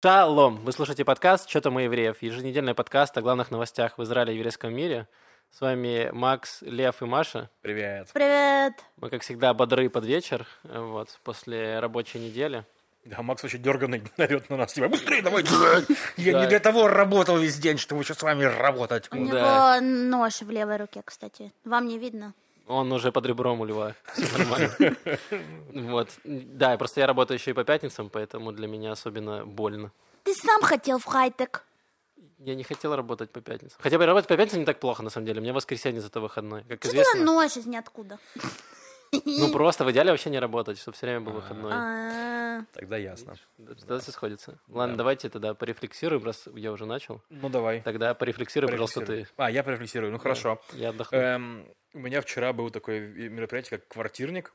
Шалом! Вы слушаете подкаст «Что там у евреев?» Еженедельный подкаст о главных новостях в Израиле и еврейском мире. С вами Макс, Лев и Маша. Привет. Привет! Мы, как всегда, бодры под вечер, вот, после рабочей недели. Да, Макс очень дерганный орет на нас. Типа, быстрее давайте! Я не для того работал весь день, чтобы еще с вами работать. У него нож в левой руке, кстати. Вам не видно? Он уже под ребром у льва. Вот. Да, просто я работаю еще и по пятницам, поэтому для меня особенно больно. Ты сам хотел в хай-тек. Я не хотел работать по пятницам. Хотя бы работать по пятницам не так плохо, на самом деле. У меня воскресенье зато выходной. Как Что ты известно. нож из ниоткуда? Ну, просто в идеале вообще не работать, чтобы все время был выходной. А, Тогда ясно. Да, Тогда все сходится. Ладно, давайте тогда порефлексируем, раз я уже начал. Ну, давай. Тогда порефлексируй, пожалуйста, ты. А, я порефлексирую. Ну, хорошо. Я отдохну. Эм, у меня вчера был такое мероприятие, как квартирник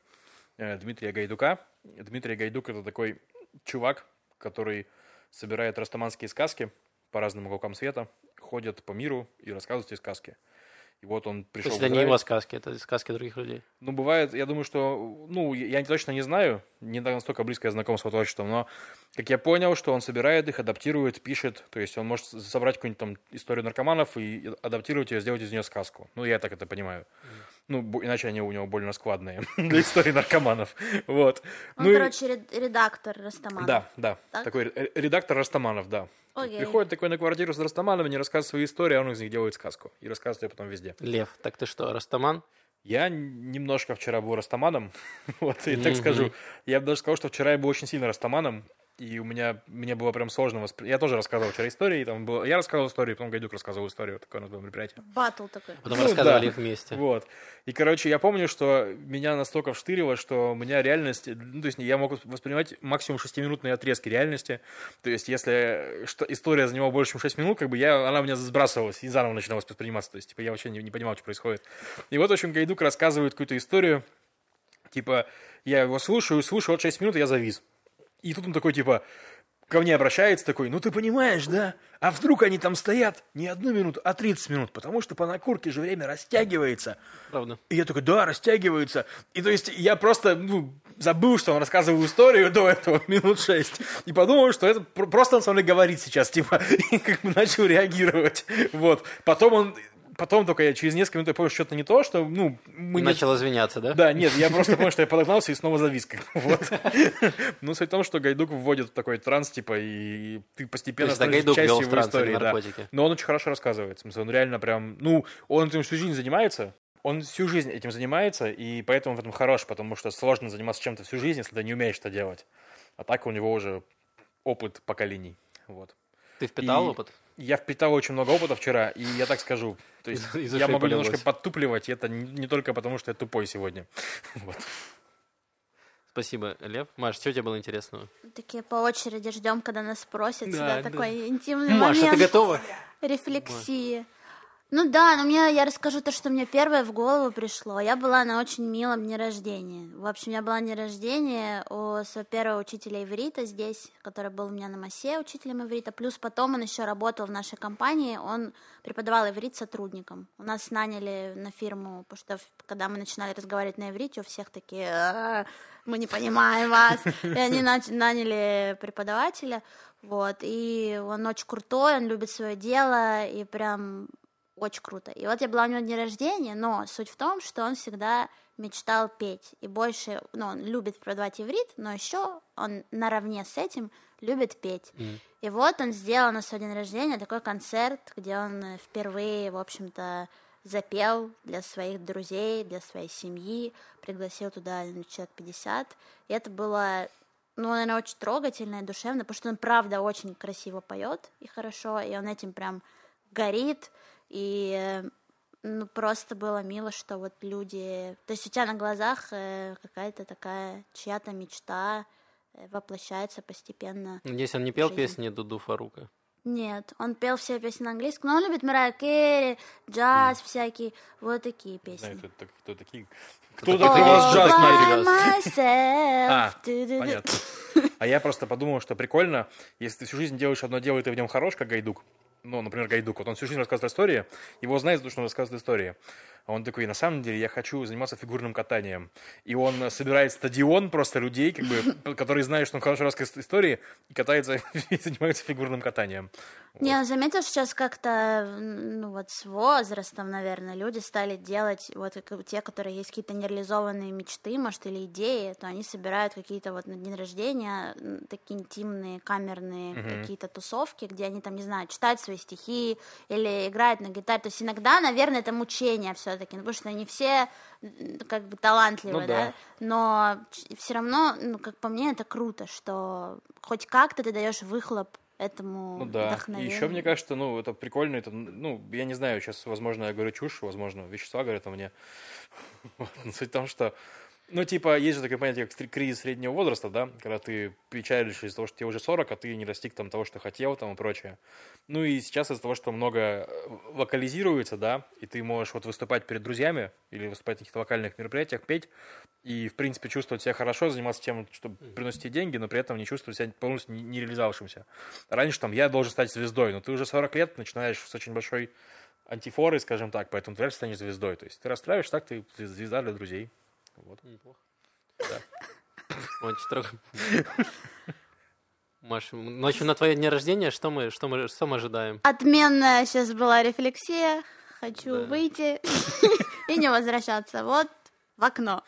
э, Дмитрия Гайдука. Дмитрий Гайдук – это такой чувак, который собирает растаманские сказки по разным уголкам света, ходит по миру и рассказывает эти сказки. И вот он То пришел есть в это не его сказки, это сказки других людей. Ну, бывает, я думаю, что, ну, я точно не знаю, не настолько близко я знаком с творчеством, но, как я понял, что он собирает их, адаптирует, пишет, то есть он может собрать какую-нибудь там историю наркоманов и адаптировать ее, сделать из нее сказку. Ну, я так это понимаю. Ну, иначе они у него больно складные для истории наркоманов. Вот. Он, Ну короче, ред- редактор Растамана. да, да. Так? Такой ре- редактор Растаманов, да. Окей. Приходит такой на квартиру с Растаманами, не рассказывает свои истории, а он из них делает сказку. И рассказывает ее потом везде. Лев, так ты что, Растаман? Я немножко вчера был растаманом, вот, и так скажу. Я бы даже сказал, что вчера я был очень сильно растаманом, и у меня, мне было прям сложно воспри... Я тоже рассказывал вчера истории, там было... я рассказывал историю, потом Гайдук рассказывал историю, такое у нас было мероприятие. Батл такой. Потом Ну, рассказывали да. их вместе. Вот. И, короче, я помню, что меня настолько вштырило, что у меня реальность... Ну, то есть я мог воспринимать максимум шестиминутные отрезки реальности. То есть если что, история занимала больше, чем 6 минут, как бы я, она у меня сбрасывалась и заново начинала восприниматься. То есть, типа, я вообще не, не понимал, что происходит. И вот, в общем, Гайдук рассказывает какую-то историю. Типа, я его слушаю, слушаю, вот 6 минут, и я завис. И тут он такой, типа, ко мне обращается такой, ну ты понимаешь, да? А вдруг они там стоят не одну минуту, а 30 минут, потому что по накурке же время растягивается. Правда. И я такой, да, растягивается. И то есть я просто ну, забыл, что он рассказывал историю до этого минут шесть. И подумал, что это пр- просто он со мной говорит сейчас, типа, и как бы начал реагировать. Вот. Потом он, потом только я через несколько минут я понял, что что-то не то, что, ну, мы не- Начал извиняться, да? да, нет, я просто понял, что я подогнался и снова завис. Вот. Ну, суть в том, что Гайдук вводит в такой транс, типа, и ты постепенно становишься частью его не истории. да. Но он очень хорошо рассказывает. В смысле, он реально прям, ну, он этим всю жизнь занимается, он всю жизнь этим занимается, и поэтому в этом хорош, потому что сложно заниматься чем-то всю жизнь, если ты не умеешь это делать. А так у него уже опыт поколений. Вот. Ты впитал И- опыт? Я впитал очень много опыта вчера, и я так скажу. То есть Из- из я могу полилось. немножко подтупливать, и это не не только потому, что я тупой сегодня. Вот. Спасибо, Лев. Маш, что у тебя было интересного? Такие по очереди ждем, когда нас спросят. Да, да. такой интимный Маша, момент. ты готова? Рефлексии. Ну да, но мне, я расскажу то, что мне первое в голову пришло. Я была на очень милом дне рождения. В общем, я была на дне рождения у своего первого учителя иврита здесь, который был у меня на массе учителем иврита. Плюс потом он еще работал в нашей компании, он преподавал иврит сотрудникам. У нас наняли на фирму, потому что когда мы начинали разговаривать на иврите, у всех такие, «А, мы не понимаем вас. И они наняли преподавателя. Вот, и он очень крутой, он любит свое дело, и прям очень круто. И вот я была у него дне рождения, но суть в том, что он всегда мечтал петь. И больше, ну, он любит продавать иврит, но еще он наравне с этим любит петь. И вот он сделал на свой день рождения такой концерт, где он э, впервые, в общем-то, запел для своих друзей, для своей семьи, пригласил туда ну, человек 50. И это было, ну, наверное, очень трогательно и душевно, потому что он, правда, очень красиво поет и хорошо, и он этим прям горит, и ну, просто было мило, что вот люди... То есть у тебя на глазах э, какая-то такая чья-то мечта э, воплощается постепенно. Надеюсь, он не пел песни Дуду Фарука. Нет, он пел все песни на английском, но он любит Мирая Керри, джаз всякие, вот такие Не знаю, песни. кто, кто такие. Кто такие? вас джаз. А, понятно. А я просто подумал, что прикольно, если ты всю жизнь делаешь одно дело, и ты в нем хорош, как Гайдук, ну, например, Гайдук, вот он всю жизнь рассказывает истории, его знает то, что он рассказывает истории. Он такой, на самом деле, я хочу заниматься фигурным катанием. И он собирает стадион просто людей, как бы, которые знают, что он хорошо рассказывает истории, и катается и занимается фигурным катанием. Не, вот. заметил, сейчас как-то, ну вот с возрастом, наверное, люди стали делать, вот те, которые есть какие-то нереализованные мечты, может, или идеи, то они собирают какие-то вот на день рождения такие интимные, камерные mm-hmm. какие-то тусовки, где они там, не знаю, читают свои стихи или играют на гитаре. То есть иногда, наверное, это мучение все-таки, ну, потому что они все как бы талантливы, ну, да. да, но все равно, ну, как по мне, это круто, что хоть как-то ты даешь выхлоп этому ну, да. И еще мне кажется, ну, это прикольно, это, ну, я не знаю, сейчас, возможно, я говорю чушь, возможно, вещества говорят о мне. Но суть в том, что ну, типа, есть же такое понятие, как кризис среднего возраста, да, когда ты печалишься из-за того, что тебе уже 40, а ты не достиг там того, что хотел, там и прочее. Ну и сейчас из-за того, что много э, вокализируется, да, и ты можешь вот выступать перед друзьями или выступать на каких-то вокальных мероприятиях, петь, и, в принципе, чувствовать себя хорошо, заниматься тем, чтобы приносить деньги, но при этом не чувствовать себя полностью не реализовавшимся. Раньше там я должен стать звездой, но ты уже 40 лет начинаешь с очень большой антифорой, скажем так, поэтому ты станешь звездой. То есть ты расстраиваешься, так ты звезда для друзей. Вот. Неплохо. Да. Очень строго. Маш, ночью на твое день рождения что мы, что мы, что мы ожидаем? Отменная сейчас была рефлексия. Хочу да. выйти и не возвращаться. Вот в окно.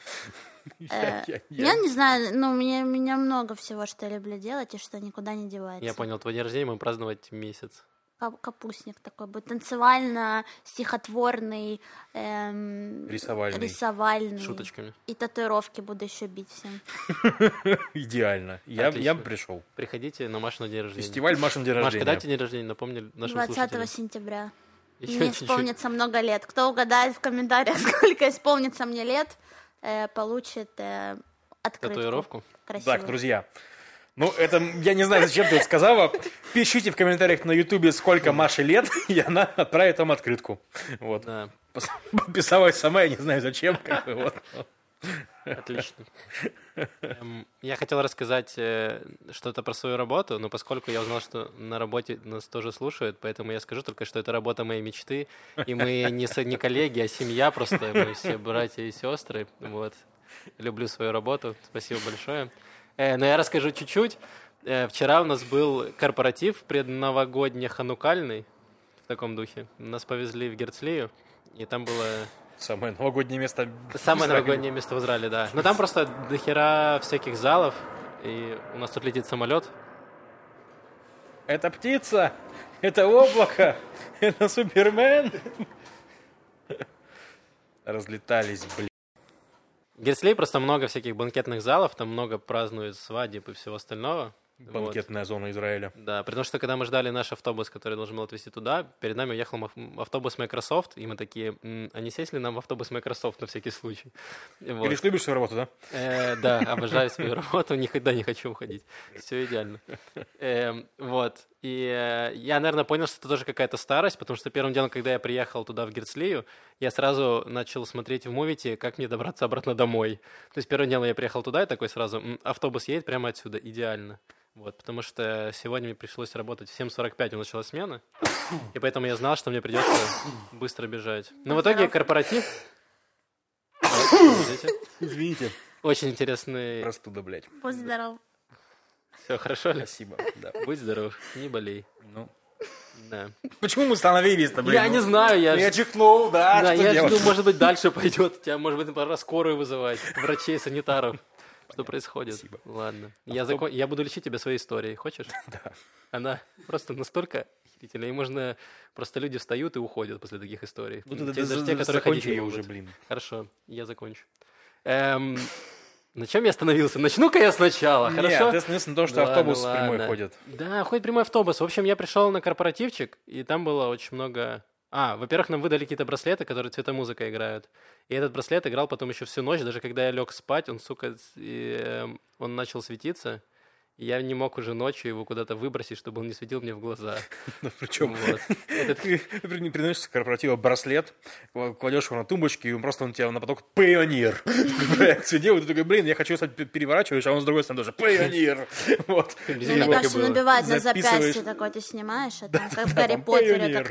Я, я, я. я не знаю, ну, мне, у меня много всего, что я люблю делать и что никуда не девается. Я понял, твой день рождения мы праздновать месяц капустник такой будет танцевально-стихотворный, эм, рисовальный. рисовальный. Шуточками. И татуировки буду еще бить всем. Идеально. Я, я бы пришел. Приходите на Машу на день рождения. Фестиваль Машин день рождения. Маш, когда тебе день рождения? Напомни нашим 20 слушателям. сентября. Еще мне исполнится много лет. Кто угадает в комментариях, сколько исполнится мне лет, э, получит э, открытку. Татуировку? Красивую. Так, друзья, ну, это, я не знаю, зачем ты это сказала. Пишите в комментариях на ютубе, сколько Маше лет, и она отправит вам открытку. Вот. Да. Подписалась сама, я не знаю, зачем. Как бы, вот. Отлично. Эм, я хотел рассказать э, что-то про свою работу, но поскольку я узнал, что на работе нас тоже слушают, поэтому я скажу только, что это работа моей мечты, и мы не, не коллеги, а семья просто, мы все братья и сестры. Вот. Люблю свою работу. Спасибо большое. Э, но я расскажу чуть-чуть. Э, вчера у нас был корпоратив предновогодне-ханукальный в таком духе. Нас повезли в Герцлию, и там было... Самое новогоднее место. Самое новогоднее место в Израиле, да. Но там просто дохера всяких залов, и у нас тут летит самолет. Это птица, это облако, это Супермен. Разлетались, блин. Герцлей просто много всяких банкетных залов, там много празднуют свадеб и всего остального. Банкетная вот. зона Израиля. Да, потому что когда мы ждали наш автобус, который должен был отвезти туда, перед нами уехал автобус Microsoft, и мы такие, а не сесть ли нам в автобус Microsoft на всякий случай? Вот. Или любишь свою работу, да? Э, да, обожаю свою работу, никогда не хочу уходить. Все идеально. Э, вот. И э, я, наверное, понял, что это тоже какая-то старость, потому что первым делом, когда я приехал туда, в Герцлию, я сразу начал смотреть в мувите, как мне добраться обратно домой. То есть первым делом я приехал туда и такой сразу, автобус едет прямо отсюда, идеально. Вот, потому что сегодня мне пришлось работать в 7.45, у началась смена, и поэтому я знал, что мне придется быстро бежать. Но в итоге корпоратив... Извините. Очень интересный... Простуда, блядь. Будь здоров. Все хорошо ли? Спасибо, да. Будь здоров, не болей. Ну, да. Почему мы остановились-то, блин? Я не знаю, я... Я чихнул, да, Да, я жду, может быть, дальше пойдет. Тебя, может быть, пора скорую вызывать, врачей, санитаров. Что происходит? Спасибо. Ладно. А я, закон... я буду лечить тебя своей историей. Хочешь? Да. Она просто настолько охерительная. И можно... Просто люди встают и уходят после таких историй. Ну, ты, те, даже те, которые ходить не уже, блин. Хорошо, я закончу. Эм, на чем я остановился? Начну-ка я сначала, Нет, хорошо? ты остановился на том, что да автобус ладно, прямой ладно. ходит. Да, ходит прямой автобус. В общем, я пришел на корпоративчик, и там было очень много а, во-первых, нам выдали какие-то браслеты, которые цветомузыка играют. И этот браслет играл потом еще всю ночь, даже когда я лег спать, он, сука, и, э, он начал светиться. И я не мог уже ночью его куда-то выбросить, чтобы он не светил мне в глаза. Ну, причем ты при- приносишь с корпоратива браслет, кла- кладешь его на тумбочке, и он просто он тебя на поток «Пионер». Делает, и ты такой, блин, я хочу стать, переворачиваешь, а он с другой стороны тоже «Пионер». Вот. Мне кажется, набивает на запястье такой, ты снимаешь, а там как в Гарри Поттере,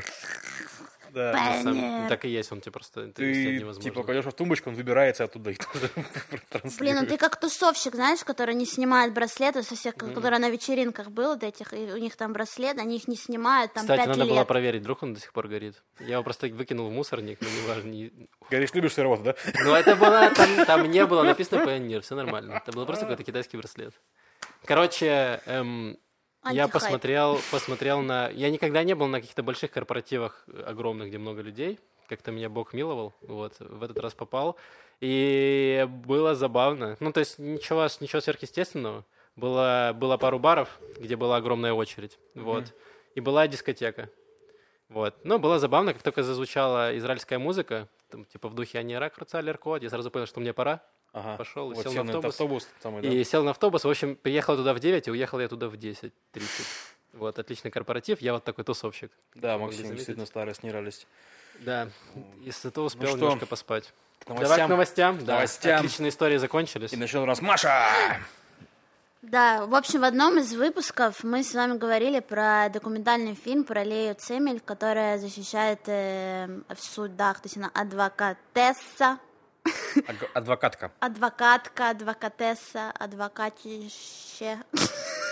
Да. Пионер. Так и есть, он тебе просто Ты невозможно. типа кладешь в тумбочку, он выбирается оттуда и тоже Блин, ну ты как тусовщик, знаешь, который не снимает браслеты со всех, который на вечеринках был, вот этих, и у них там браслет, они их не снимают, там Кстати, надо было лет. проверить, вдруг он до сих пор горит. Я его просто выкинул в мусорник, но неважно. не- Говоришь, любишь свою работу, да? Ну, это было, там, там не было написано Pioneer, все нормально. Это был просто какой-то китайский браслет. Короче, эм, я посмотрел, посмотрел на... Я никогда не был на каких-то больших корпоративах э, огромных, где много людей. Как-то меня Бог миловал, вот, в этот раз попал. И было забавно. Ну, то есть ничего, ничего сверхъестественного. Было, было пару баров, где была огромная очередь, вот. И была дискотека. Вот. Ну, было забавно, как только зазвучала израильская музыка, там, типа в духе «Они рак, Код», я сразу понял, что мне пора. Ага. Пошел и Вот сел сел на автобус. автобус самый, да? И сел на автобус. В общем, приехал туда в 9, и уехал я туда в 10.30. Вот, отличный корпоратив. Я вот такой тусовщик. Да, Максим, действительно старость, не радость. Да, и зато успел что, немножко поспать. К Давай к новостям. новостям. Да, новостям. отличные истории закончились. И начнет у нас Маша! Да, в общем, в одном из выпусков мы с вами говорили про документальный фильм про Лею Цемель, которая защищает э, в судах, то есть она адвокатесса, Адвокатка. адвокатка, адвокатесса, адвокатище.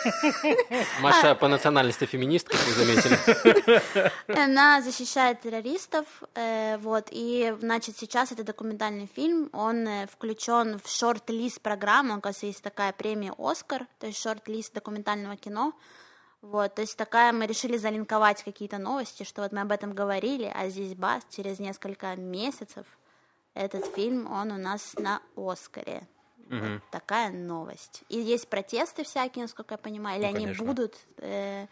Маша по национальности феминистка, вы заметили. Она защищает террористов, э, вот, и, значит, сейчас это документальный фильм, он э, включен в шорт-лист программы, оказывается, есть такая премия «Оскар», то есть шорт-лист документального кино, вот, то есть такая, мы решили залинковать какие-то новости, что вот мы об этом говорили, а здесь бас, через несколько месяцев этот фильм, он у нас на «Оскаре». Вот такая новость. И есть протесты всякие, насколько я понимаю, или Ну, они конечно. будут... э,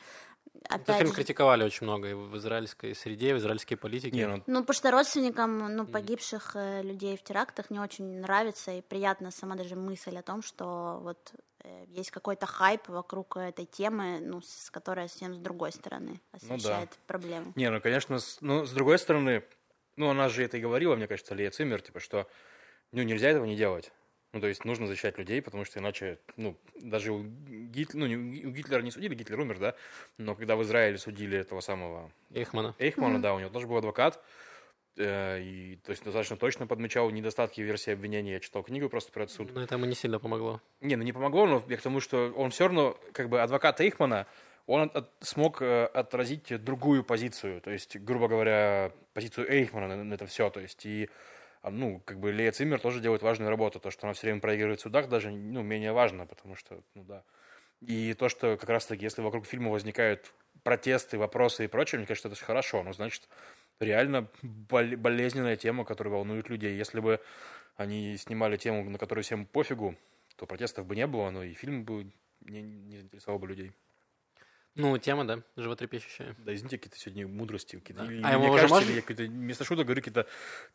Этот опять фильм же, критиковали очень много и в израильской среде, в израильской политике. Не, ну, Ну, потому что родственникам ну, погибших э, людей в терактах не очень нравится и приятна сама даже мысль о том, что вот э, есть какой-то хайп вокруг этой темы, ну, с которой совсем с другой стороны освещает проблему. Не, ну, конечно, с, ну, с другой стороны, ну, она же это и говорила, мне кажется, Лея Циммер, типа, что, ну, нельзя этого не делать. Ну, то есть нужно защищать людей, потому что иначе, ну, даже у Гитлера, ну, не у Гитлера не судили, Гитлер умер, да, но когда в Израиле судили этого самого Эйхмана. Эйхмана, да, у него тоже был адвокат, э, и, то есть, достаточно точно подмечал недостатки версии обвинения. Я читал книгу просто про этот суд. Но это ему не сильно помогло. Не, ну не помогло, но я к тому, что он все равно, как бы, адвокат Эйхмана, он от- смог э, отразить другую позицию, то есть, грубо говоря, позицию Эйхмана на, на это все, то есть, и, а, ну, как бы, Лея Циммер тоже делает важную работу, то, что она все время проигрывает в судах, даже, ну, менее важно, потому что, ну, да. И то, что как раз-таки, если вокруг фильма возникают протесты, вопросы и прочее, мне кажется, это же хорошо, ну, значит, реально бол- болезненная тема, которая волнует людей. Если бы они снимали тему, на которую всем пофигу, то протестов бы не было, но и фильм бы не, не заинтересовал бы людей. Ну, тема, да, животрепещущая. Да, извините, какие-то сегодня мудрости. Какие-то, А мне ему уже кажется, можно? я какой-то вместо шуток говорю какие-то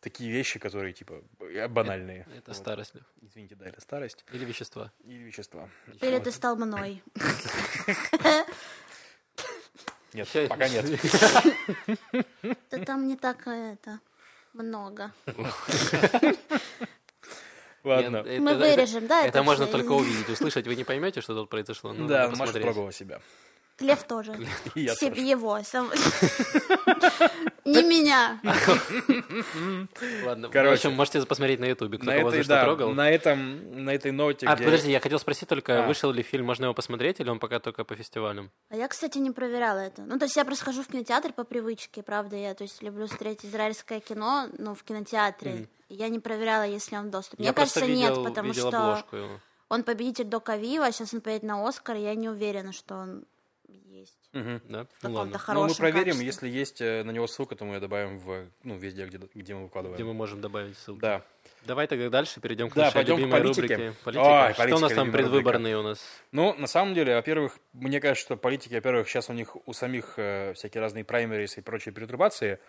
такие вещи, которые, типа, э, банальные. Это Вот. старость. Лев. Извините, да, это старость Или вещества. или вещества. Или ты стал мной. Нет, пока нет. Да там не так э, это много. Ладно. Нет, Мы это- вырежем, да? Это можно всё? только увидеть, услышать. Вы не поймете, что тут произошло. но Да, Маша пробовала себя. Лев тоже. Я Себе тоже. его. сам- Не меня. Ладно, Короче. в общем, можете посмотреть на ютубе, кто На кого этой, за что да, трогал. на этом, на этой ноте, А, где- подожди, я хотел спросить только, А. вышел ли фильм, можно его посмотреть, или он пока только по фестивалям? А я, кстати, не проверяла это. Ну, то есть я просто хожу в кинотеатр по привычке, правда, я, то есть люблю смотреть израильское кино, ну, в кинотеатре. Я не проверяла, если он я Мне кажется, видел, нет, потому что он победитель Дока Вива, сейчас он поедет на Оскар, я не уверена, что он Мгм. Да? Ну ладно. Ну, мы проверим, качестве. если есть э, на него ссылка, то мы ее добавим в, ну, везде, где, где мы Где выкладываем. мы можем добавить ссылку. Да. Давай тогда дальше перейдем к Да, нашей пойдем к любимой политике. рубрике. Ой, Политика. Что политика, у нас там любимая рубрика. предвыборные у нас? Ну, на самом деле, во-первых, мне кажется, что политики, во-первых, сейчас у них у самих э, всякие разные праймерис и прочие перетрубации.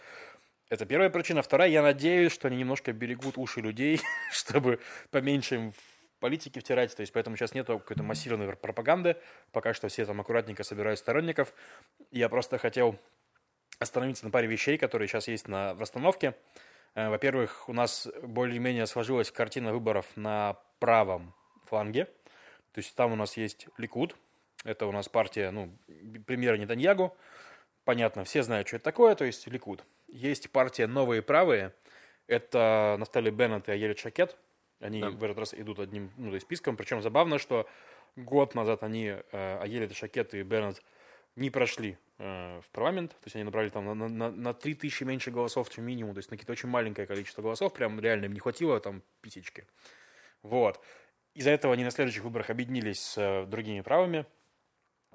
Это первая причина. Вторая, я надеюсь, что они немножко берегут уши людей, чтобы поменьше им политики втирать, то есть поэтому сейчас нету какой-то массированной пропаганды, пока что все там аккуратненько собирают сторонников. Я просто хотел остановиться на паре вещей, которые сейчас есть на, в расстановке. Э, во-первых, у нас более-менее сложилась картина выборов на правом фланге. То есть там у нас есть Ликуд, это у нас партия, ну, премьера Нетаньягу. Понятно, все знают, что это такое, то есть Ликуд. Есть партия Новые Правые, это Нафтали Беннет и Аель Шакет. Они да. в этот раз идут одним ну, то есть списком. Причем забавно, что год назад они, э, Аель Шакет и Беннет, не прошли э, в парламент, то есть они набрали там на, на, на 3 тысячи меньше голосов, чем минимум, то есть на какие-то очень маленькое количество голосов, прям реально им не хватило там писечки. Вот. Из-за этого они на следующих выборах объединились с э, другими правыми,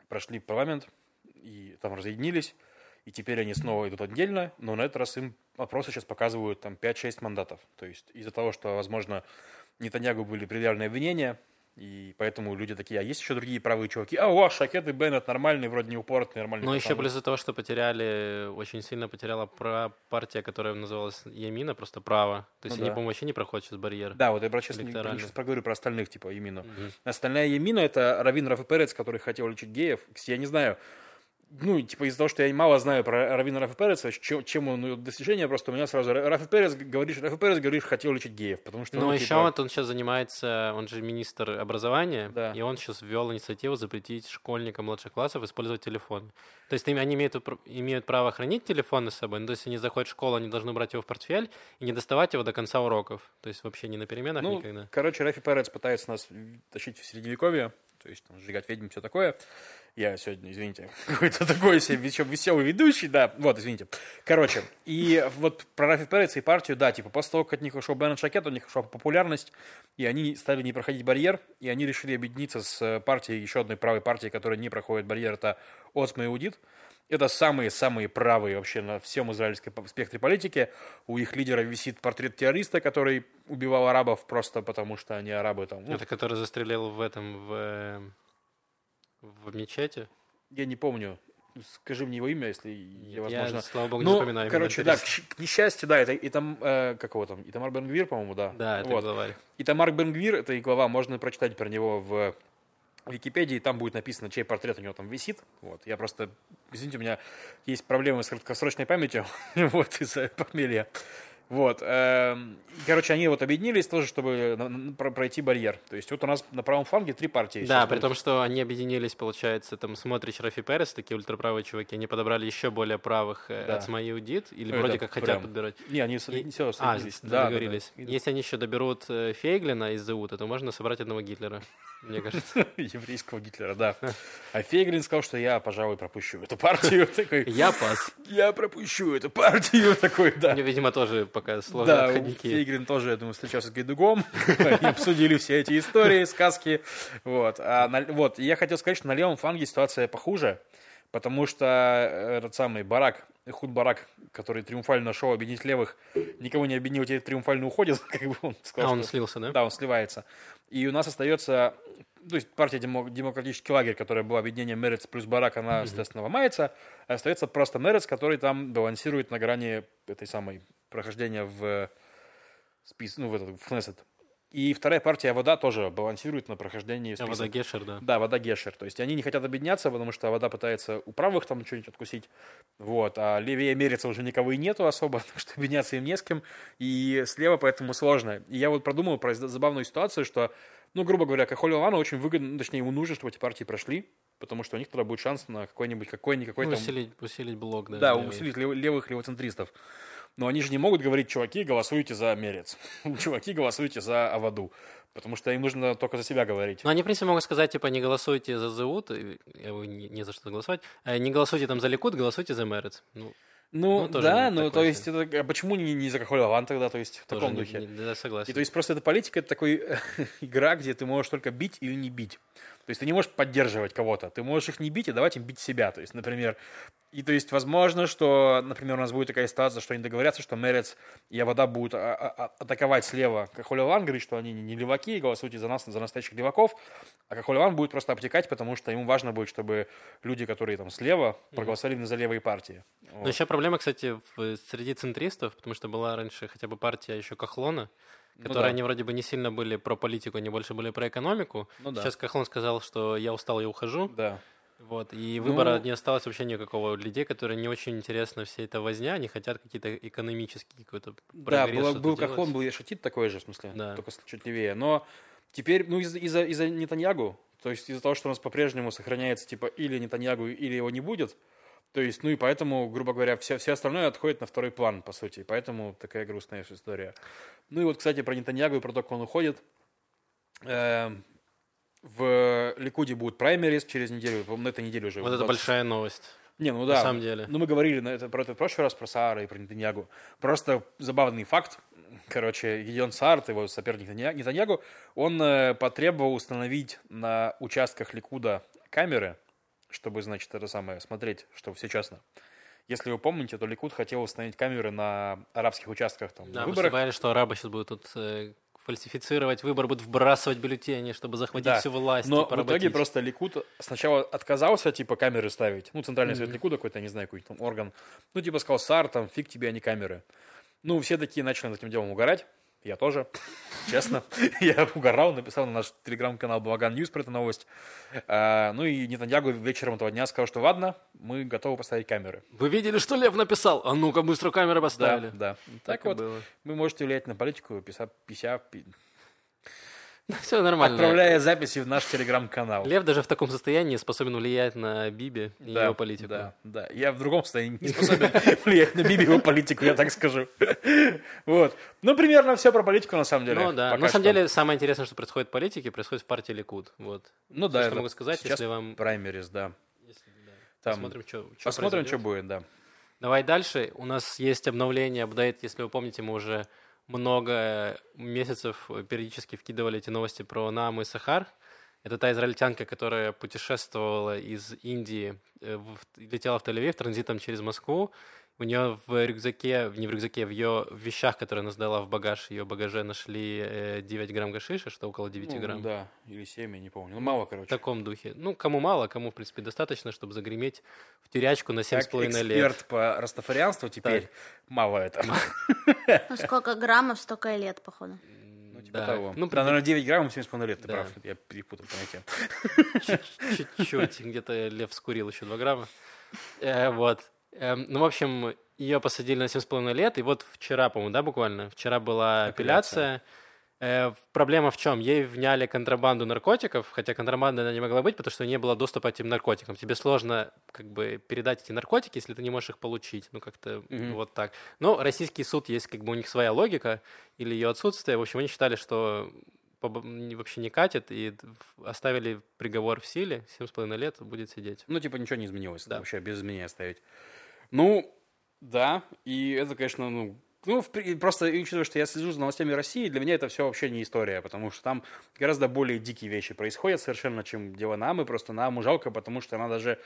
прошли в парламент и там разъединились, и теперь они снова идут отдельно, но на этот раз им опросы сейчас показывают там 5-6 мандатов. То есть из-за того, что, возможно, Нетаньягу были предъявлены обвинения, и поэтому люди такие, а есть еще другие правые чуваки? А, о, Шакет и Беннет нормальный, вроде не упоротный, нормальный. Ну, еще плюс из-за того, что потеряли, очень сильно потеряла про партия, которая называлась Ямина, просто право. То есть ну, они, да. по-моему, вообще не проходят через барьер. Да, вот я сейчас, не, сейчас проговорю про остальных, типа Ямину. Угу. Остальная Ямина — это Равин Рафа Перец, который хотел лечить геев. Я не знаю, ну, типа из-за того, что я мало знаю про Равина Рафа Переца, чем, чем он ну, достижение, просто у меня сразу Рафа Перец, говоришь, Рафа Перец, говоришь, хотел лечить геев, потому что... Ну, ну еще типа... вот он сейчас занимается, он же министр образования, да. и он сейчас ввел инициативу запретить школьникам младших классов использовать телефон. То есть они имеют, имеют право хранить телефоны с собой, но то есть они заходят в школу, они должны брать его в портфель и не доставать его до конца уроков. То есть вообще не на переменах ну, никогда. Короче, Рафи Перец пытается нас тащить в средневековье, то есть там, сжигать ведьм, все такое. Я сегодня, извините, какой-то такой себе веселый ведущий, да, вот, извините. Короче, и вот про Рафи Переца и партию, да, типа, после того, как от них ушел Беннет Шакет, у них ушла популярность, и они стали не проходить барьер, и они решили объединиться с партией, еще одной правой партией, которая не проходит барьер, это Осма Иудит. Это самые-самые правые вообще на всем израильском спектре политики. У их лидера висит портрет террориста, который убивал арабов просто потому, что они арабы там. Ну, это который застрелил в этом, в э, в мечети? Я не помню. Скажи мне его имя, если я, возможно... Я, слава богу, ну, не вспоминаю. короче, да, к, к несчастью, да, это и там, э, как его там, Итамар Бенгвир, по-моему, да. Да, это вот. глава. Итамар Бенгвир, это и глава, можно прочитать про него в Википедии, там будет написано, чей портрет у него там висит. Вот, я просто, извините, у меня есть проблемы с краткосрочной памятью, вот, из-за похмелья. Вот. Эм, короче, они вот объединились тоже, чтобы пройти барьер. То есть вот у нас на правом фланге три партии. Да, при том, что они объединились, получается, там смотришь Рафи Перес, такие ультраправые чуваки, они подобрали еще более правых э, да. от Смаи Удит, или вроде как прям... хотят подбирать. Не, они и... все а, договорились. Да, да. Если они еще доберут э, Фейглина из Заута, то можно собрать одного Гитлера мне кажется. Еврейского Гитлера, да. А Фейглин сказал, что я, пожалуй, пропущу эту партию. Такой, я пас. Я пропущу эту партию. Такой, да. Мне, видимо, тоже пока сложно да, отходники. Фейглин тоже, я думаю, встречался с Гайдугом. Они обсудили все эти истории, сказки. Вот. А на, вот. я хотел сказать, что на левом фланге ситуация похуже. Потому что э, этот самый Барак, Худ Барак, который триумфально шел объединить левых, никого не объединил, теперь триумфально уходит. Как бы он сказал, а он что... слился, да? Да, он сливается. И у нас остается, то есть партия Демократический лагерь, которая была объединение Мерец плюс Барак, она, естественно, ломается. А остается просто Мерец, который там балансирует на грани этой самой прохождения в спис, ну, в этот, в Кнессет. И вторая партия вода тоже балансирует на прохождении. А вода Гешер, да? Да, вода Гешер. То есть они не хотят объединяться, потому что вода пытается у правых там что-нибудь откусить. Вот. А левее мерится уже никого и нету особо, так что объединяться им не с кем. И слева поэтому сложно. И я вот продумал про забавную ситуацию, что, ну, грубо говоря, Кахолю Лану очень выгодно, ну, точнее, ему нужно, чтобы эти партии прошли, потому что у них тогда будет шанс на какой-нибудь, какой-никакой ну, там... Усилить, усилить блок, да. Да, левых. усилить левых левоцентристов. Но они же не могут говорить, чуваки, голосуйте за Мерец. чуваки, голосуйте за Аваду. Потому что им нужно только за себя говорить. Ну, они, в принципе, могут сказать, типа, не голосуйте за ЗУТ, не, не за что голосовать, а не голосуйте там за Ликут, голосуйте за Мерец. Ну, ну, ну да, ну то есть, это, а почему не, не за какой Лаван тогда, то есть в Тоже таком духе? Не, не, да, согласен. И то есть просто эта политика, это такой игра, где ты можешь только бить или не бить. То есть ты не можешь поддерживать кого-то, ты можешь их не бить и давать им бить себя. То есть, например, и то есть возможно, что, например, у нас будет такая ситуация, что они договорятся, что Мерец и Авода будут а, а, а, атаковать слева, как Холиван говорит, что они не леваки, голосуйте за нас, за настоящих леваков, а как Холиван будет просто обтекать, потому что ему важно будет, чтобы люди, которые там слева, проголосовали mm-hmm. за левые партии. Вот. Но еще проблема, кстати, в, среди центристов, потому что была раньше хотя бы партия еще Кахлона, Ну которые да. они вроде бы не сильно были про политику, они больше были про экономику. Ну да. Сейчас Кахлон сказал, что я устал, я ухожу. Да. Вот, и выбора Ну- не осталось вообще никакого людей, которые не очень интересна вся эта возня, они хотят какие-то экономические какой-то Да, было- был. Кахон, был Ешатит такой же, в смысле, Да. только чуть левее. Но теперь, ну, из- из-за из Нетаньягу, то есть из-за того, что у нас по-прежнему сохраняется, типа, или Нетаньягу, или его не будет, то есть, ну и поэтому, грубо говоря, все, все остальное отходит на второй план, по сути. И поэтому такая грустная история. Ну и вот, кстати, про Нетаньягу и про то, как он уходит. Эм, в Ликуде будет праймерис через неделю, по-моему, на этой неделе уже. Вот это 20. большая новость, Не, ну на да. самом деле. Ну, мы говорили на это, про это в прошлый раз, про Саара и про Нетаньягу. Просто забавный факт. Короче, Гидеон Саарт, его соперник Нетанья- Нетаньягу, он э, потребовал установить на участках Ликуда камеры, чтобы, значит, это самое, смотреть, чтобы все честно. Если вы помните, то Ликуд хотел установить камеры на арабских участках там, Да, на мы выборах. боялись, что арабы сейчас будут тут э, фальсифицировать выбор, будут вбрасывать бюллетени, чтобы захватить Да, всю власть Но в итоге просто Ликуд сначала отказался, типа, камеры ставить. Ну, Центральный совет Мгм. Ликуда какой-то, не знаю, какой-то там орган. Ну, типа, сказал, Сар, там, фиг тебе, а не камеры. Ну, все такие начали над этим делом угорать. Я тоже, честно. Я угорал, написал на наш телеграм-канал Балаган News про эту новость. А, ну и Нетаньягу вечером этого дня сказал, что ладно, мы готовы поставить камеры. Вы видели, что Лев написал? А ну-ка, быстро камеры Да, поставили. да. Так, Так и вот, было. вы можете влиять на политику, пися, пися, пи- Все нормально. отправляя записи в наш телеграм-канал. Лев даже в таком состоянии способен влиять на Биби и Да, его политику. Да, да. Я в другом состоянии не способен влиять на Биби его политику, я так скажу. Вот. Ну, примерно все про политику, на самом деле. Ну да, на самом что. деле самое интересное, что происходит в политике, происходит в партии Ликуд. Вот. Ну да, что могу сказать, если вам... праймерис, да. Там Посмотрим, что Посмотрим, что будет, да. Давай дальше. У нас есть обновление, апдейт. Если вы помните, мы уже много месяцев периодически вкидывали эти новости про Нам и Сахар. Это та израильтянка, которая путешествовала из Индии, э, летела в Тель-Авив транзитом через Москву. У нее в рюкзаке, не в рюкзаке, в ее вещах, которые она сдала в багаж, ее багаже нашли э, 9 грамм гашиша, что около 9 Ну, грамм. Да, или 7, я не помню. Ну, мало, В короче. таком духе. Ну, кому мало, кому, в принципе, достаточно, чтобы загреметь в тюрячку на Как 7,5 лет. эксперт по растафарианству теперь мало это. Ну, сколько граммов, столько и лет, походу. Ну, типа Да. того. Ну, Да, наверное, 9 граммов 7,5 лет, ты Да. прав. Я перепутал понятие. Чуть-чуть, где-то лев скурил еще 2 грамма. Э, Вот. Эм, Ну, в общем, ее посадили на 7,5 лет, и вот вчера, по-моему, да, буквально, вчера была Апелляция. апелляция. Э, Проблема в чем? Ей вняли контрабанду наркотиков, хотя контрабанда она не могла быть, потому что не было доступа к этим наркотикам. Тебе сложно как бы передать эти наркотики, если ты не можешь их получить. Ну, как-то Мгм. вот так. Но российский суд есть как бы у них своя логика или ее отсутствие. В общем, они считали, что вообще не катит, и оставили приговор в силе, 7,5 лет будет сидеть. Ну, типа, ничего не изменилось. Да. Вообще без изменения оставить. Ну, да, и это, конечно, ну, ну, просто учитывая, что я слежу за новостями России, для меня это все вообще не история, потому что там гораздо более дикие вещи происходят совершенно, чем дело нам, и просто нам жалко, потому что она даже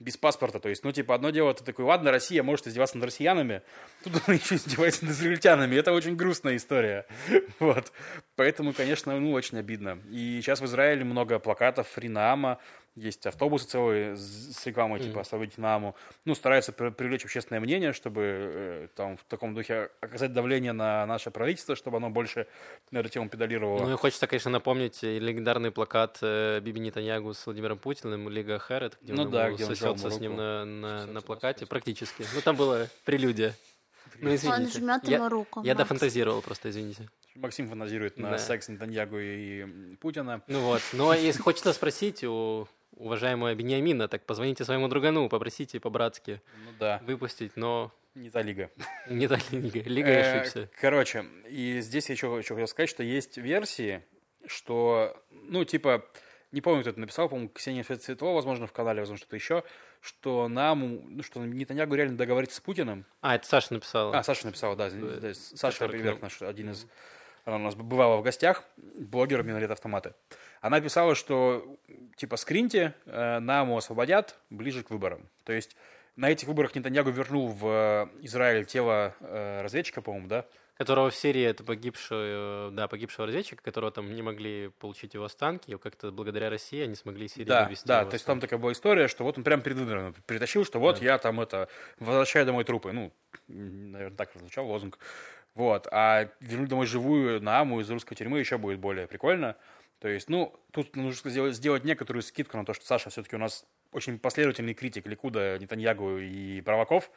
без паспорта, то есть, ну, типа, одно дело, ты такой, ладно, Россия может издеваться над россиянами, тут она еще издевается над израильтянами, это очень грустная история, вот, поэтому, конечно, ну, очень обидно, и сейчас в Израиле много плакатов Фри Наама, есть автобусы целые с рекламой, типа, «Остановите Нааму», ну, стараются при- привлечь общественное мнение, чтобы э, там в таком духе оказать давление на наше правительство, чтобы оно больше на эту тему педалировало. Ну и хочется, конечно, напомнить и легендарный плакат э, Биби Нетаньягу с Владимиром Путиным, Лига Хэрет, где Ну он да где сосется с ним на, на, на плакате, практически. Ну там было прелюдия. Ну, извините. Он жмет Я- ему руку. Я Макс. дофантазировал просто, извините. Максим фантазирует на Да. секс Нетаньягу и Путина. Ну вот. Но если хочется спросить у уважаемого Бениамина, так позвоните своему другану, попросите по-братски Ну да, выпустить, но не та лига. не та лига. Лига Э, ошибся. Короче, и здесь я еще, еще хотел сказать, что есть версии, что, ну, типа, не помню, кто это написал, по-моему, Ксения Цветова, возможно, в канале, возможно, что-то еще, что нам, ну, что Нетаньягу реально договориться с Путиным. А, это Саша написала. А, Саша написал, да, Э, да, Саша нам. наш один из, она у нас бывала в гостях, блогер Минолет Автоматы. Она писала, что, типа, скриньте, э, нам его освободят ближе к выборам. То есть на этих выборах Нетаньягу вернул в э, Израиль тело э, разведчика, по-моему, да? которого в Сирии это погибшего, да, погибшего разведчика, которого там не могли получить его останки, и как-то благодаря России они смогли Сирии Да, вывести да, его то есть там такая была история, что вот он прям перед выборами притащил, что вот я там это, возвращаю домой трупы. Ну, наверное, так прозвучал лозунг. Вот. А вернуть домой живую на Аму из русской тюрьмы еще будет более прикольно. То есть, ну, тут нужно сделать, сделать некоторую скидку на то, что Саша все-таки у нас очень последовательный критик Ликуда, Нетаньягу и Провоков.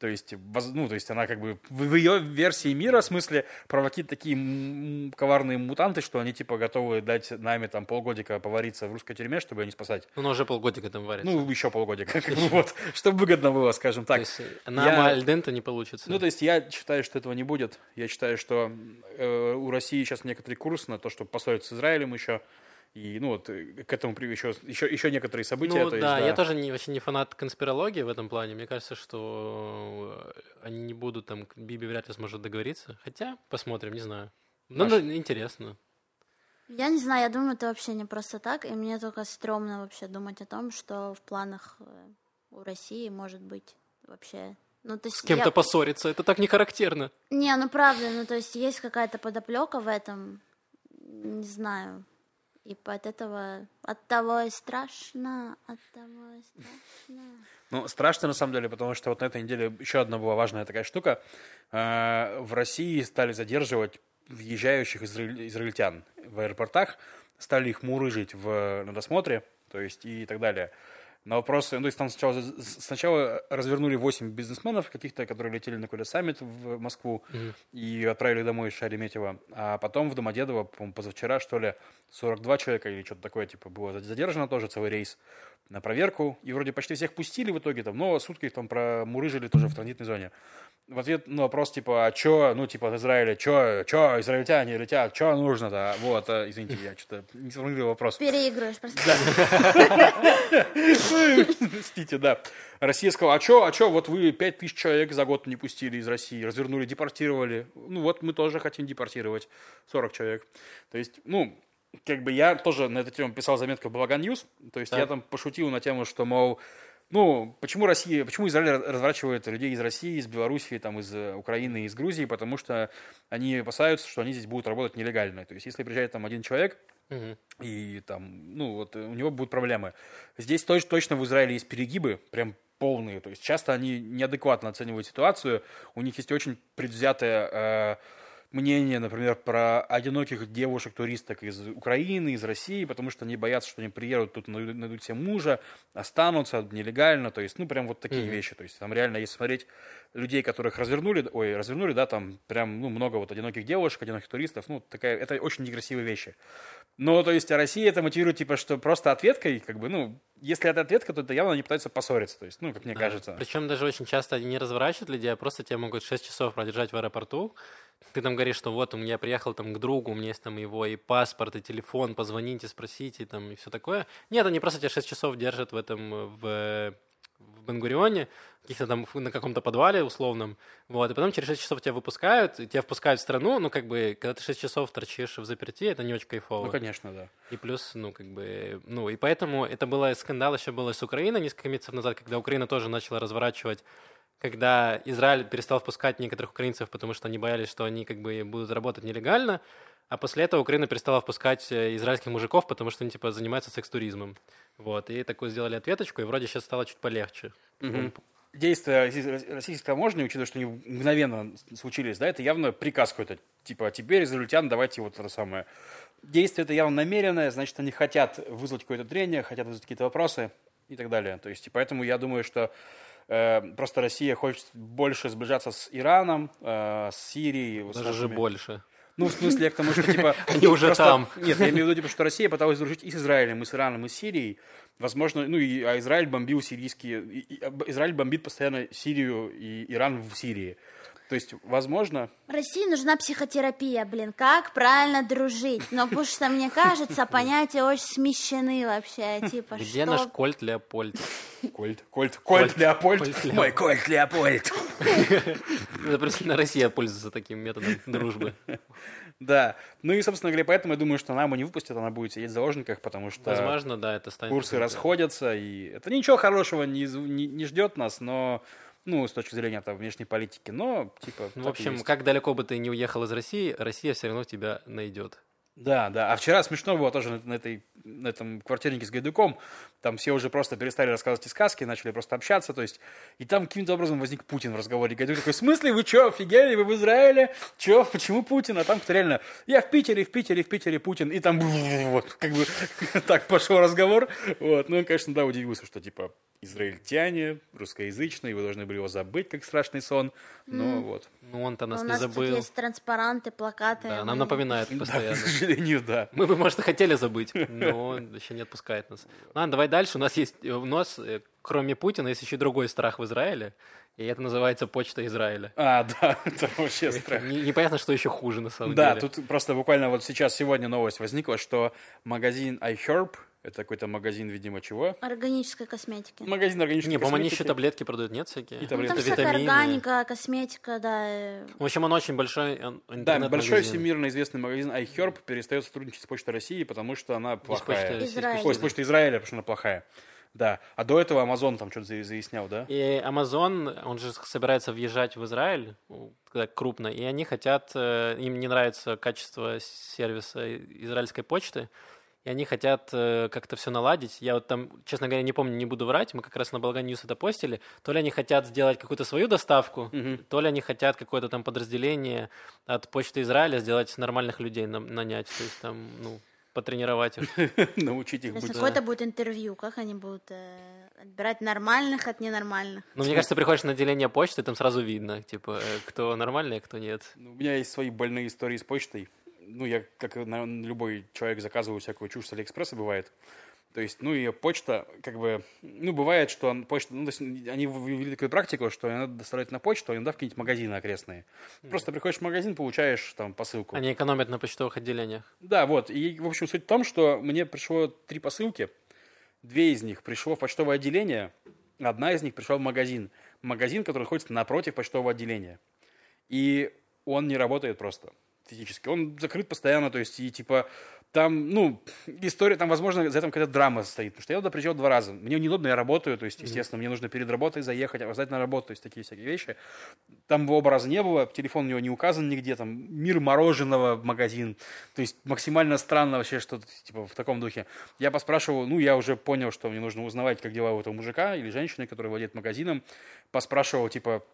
То есть, ну, то есть она как бы в ее версии мира, в смысле, провоки такие коварные мутанты, что они типа готовы дать нами там полгодика повариться в русской тюрьме, чтобы не спасать. Ну, уже полгодика там варится. Ну, еще полгодика. Вот, чтобы выгодно было, скажем так. То есть, на Альдента не получится. Ну, то есть, я считаю, что этого не будет. Я считаю, что э, у России сейчас некоторый курс на то, чтобы поссориться с Израилем еще. И, ну, вот, э, к этому еще, еще, еще некоторые события. Ну, то да, есть, да, я тоже не, вообще не фанат конспирологии в этом плане. Мне кажется, что они не будут там, Биби вряд ли сможет договориться. Хотя, посмотрим, не знаю. Ну, Маш... ну, интересно. Я не знаю, я думаю, это вообще не просто так, и мне только стрёмно вообще думать о том, что в планах э, у России может быть вообще ну, то есть С кем-то я... поссориться, это так не характерно. Не, ну правда, ну то есть есть какая-то подоплека в этом, не знаю. И от этого, от того и страшно, от того и страшно. Ну, страшно на самом деле, потому что вот на этой неделе еще одна была важная такая штука. А, в России стали задерживать въезжающих израиль... израильтян в аэропортах, стали их мурыжить в, на досмотре, то есть и так далее на вопросы, ну, то есть там сначала, сначала развернули 8 бизнесменов каких-то, которые летели на какой-то саммит в Москву mm-hmm. и отправили домой Шареметьева, а потом в Домодедово, по позавчера, что ли, 42 человека или что-то такое, типа, было задержано тоже целый рейс на проверку, и вроде почти всех пустили в итоге, там, но сутки их там промурыжили тоже в транзитной зоне. В ответ на вопрос, типа, а чё, ну, типа, от Израиля, чё, чё, израильтяне летят, чё нужно-то? Вот, а, извините, я что-то не сформулировал вопрос. Переигрываешь просто. Простите, да. Россия сказала, а чё, а чё, вот вы 5 тысяч человек за год не пустили из России, развернули, депортировали. Ну, вот мы тоже хотим депортировать 40 человек. То есть, ну, как бы я тоже на эту тему писал заметку в Балаган News, то есть да. я там пошутил на тему, что, мол, ну, почему Россия, почему Израиль разворачивает людей из России, из Белоруссии, там, из э, Украины, из Грузии, потому что они опасаются, что они здесь будут работать нелегально. То есть, если приезжает там один человек, угу. и там, ну, вот у него будут проблемы. Здесь точно, точно в Израиле есть перегибы, прям полные. То есть, часто они неадекватно оценивают ситуацию, у них есть очень предвзятая э, мнение, например, про одиноких девушек-туристок из Украины, из России, потому что они боятся, что они приедут тут, найдут себе мужа, останутся нелегально, то есть, ну, прям вот такие mm-hmm. вещи. То есть, там реально, если смотреть людей, которых развернули, ой, развернули, да, там прям, ну, много вот одиноких девушек, одиноких туристов, ну, такая, это очень некрасивые вещи. Но, то есть, а Россия это мотивирует, типа, что просто ответкой, как бы, ну, если это ответка, то это явно они пытаются поссориться, то есть, ну, как мне да. кажется. Причем даже очень часто они не разворачивают людей, а просто тебя могут 6 часов продержать в аэропорту, ты там говоришь, что вот у меня приехал там к другу, у меня есть там его и паспорт, и телефон, позвоните, спросите, там, и все такое. Нет, они просто тебя 6 часов держат в этом, в в Бенгурионе, каких-то там на каком-то подвале условном, вот, и потом через 6 часов тебя выпускают, и тебя впускают в страну, ну, как бы, когда ты 6 часов торчишь в заперти, это не очень кайфово. Ну, конечно, да. И плюс, ну, как бы, ну, и поэтому это было скандал еще было с Украиной несколько месяцев назад, когда Украина тоже начала разворачивать когда Израиль перестал впускать некоторых украинцев, потому что они боялись, что они как бы будут работать нелегально, а после этого Украина перестала впускать э, израильских мужиков, потому что они типа занимаются секс-туризмом. Вот, и такую сделали ответочку, и вроде сейчас стало чуть полегче. Угу. Действия российской таможни, учитывая, что они мгновенно случились, да, это явно приказ какой-то. Типа, теперь израильтян давайте вот это самое. Действие это явно намеренное, значит, они хотят вызвать какое-то трение, хотят вызвать какие-то вопросы и так далее. То есть, и поэтому я думаю, что э, просто Россия хочет больше сближаться с Ираном, э, с Сирией. Даже с нашими... больше. Ну, в смысле, я к тому, что, типа... Они уже там. Нет, я имею в виду, типа, что Россия пыталась дружить и с Израилем, и с Ираном, и с Сирией. Возможно, ну, и, а Израиль бомбил сирийские... И, и, Израиль бомбит постоянно Сирию и Иран в Сирии. То есть, возможно... России нужна психотерапия, блин, как правильно дружить. Но потому что, мне кажется, понятия очень смещены вообще, типа, Где что... наш Кольт Леопольд? Кольт, Кольт, Кольт Леопольд. Мой Кольт Леопольд. Это просто на Россия пользуется таким методом дружбы. Да. Ну и, собственно говоря, поэтому я думаю, что Наму не выпустят, она будет сидеть в заложниках, потому что... Возможно, да, это станет... Курсы расходятся, и это ничего хорошего не, не, не ждет нас, но ну, с точки зрения там, внешней политики, но, типа... Ну, в общем, как далеко бы ты не уехал из России, Россия все равно тебя найдет. Да, да. А вчера смешно было тоже на, этой на этом квартирнике с Гайдуком, там все уже просто перестали рассказывать эти сказки, начали просто общаться, то есть, и там каким-то образом возник Путин в разговоре. Гайдук такой, в смысле, вы что, офигели, вы в Израиле? Че, почему Путин? А там реально, я в Питере, в Питере, в Питере Путин, и там вот, как бы так пошел разговор. Вот, ну, он, конечно, да, удивился, что, типа, израильтяне, русскоязычные, вы должны были его забыть, как страшный сон, но mm. вот. Ну, он-то нас У не нас забыл. тут есть транспаранты, плакаты. Да, мы- нам напоминает постоянно. Да, к сожалению, да. Мы бы, может, и хотели забыть, но он еще не отпускает нас. Ладно, давай дальше. У нас есть э, у нас, э, кроме Путина, есть еще другой страх в Израиле, и это называется почта Израиля. А, да, это вообще страх. Не- Непонятно, что еще хуже на самом Да, деле. тут просто буквально вот сейчас, сегодня новость возникла, что магазин iHerb, это какой-то магазин, видимо, чего? Органической косметики. Магазин органической Не, по-моему, они еще косметики. таблетки продают, нет, всякие? И Ну, там таблетки. всякая витамины. органика, косметика, да. э, В общем, он очень большой он- Да, интернет-магазин. большой всемирно известный магазин iHerb перестает сотрудничать с Почтой России, потому что она плохая. России, Израиль. Ой, с Почтой Израиля, потому что она плохая. Да. А до этого Amazon там что-то за- заяснял, да? И Amazon, он же собирается въезжать в Израиль, когда крупно, и они хотят, э, им не нравится качество сервиса израильской почты, и они хотят э, как-то все наладить. Я вот там, честно говоря, не помню, не буду врать, мы как раз на Балаган News это постили. То ли они хотят сделать какую-то свою доставку, Мгм. то ли они хотят какое-то там подразделение от почты Израиля сделать нормальных людей нам- нанять, то есть там, ну, потренировать их. Научить их быть... какое-то будет интервью, как они будут э, отбирать нормальных от ненормальных. Но мне кажется, приходишь на отделение почты, там сразу видно, типа, э, кто нормальный, а кто нет. Ну, У меня есть свои больные истории с почтой. Ну, я, как наверно, любой человек, заказываю всякую чушь с Алиэкспресса, бывает. То есть, ну, и почта, как бы, ну, бывает, что он- почта, ну, то есть, они ввели такую практику, что ее надо доставлять на почту, а иногда в какие-нибудь магазины окрестные. Просто приходишь в магазин, получаешь там посылку. Они экономят на почтовых отделениях. Да, вот. И, в общем, суть в том, что мне пришло три посылки. Две из них пришло в почтовое отделение, одна из них пришла в магазин. Магазин, который находится напротив почтового отделения. И он не работает просто физически. Он закрыт постоянно, то есть, и типа, там, ну, история, там, возможно, за этим какая-то драма стоит. Потому что я туда приезжал два раза. Мне неудобно, я работаю, то есть, естественно, мне нужно перед работой заехать, опоздать на работу, то есть, такие всякие вещи. Там его оба раза не было, телефон у него не указан нигде, там, мир мороженого магазин. То есть, максимально странно вообще что-то, типа, в таком духе. Я поспрашивал, ну, я уже понял, что мне нужно узнавать, как дела у этого мужика или женщины, который владеет магазином. Поспрашивал, типа,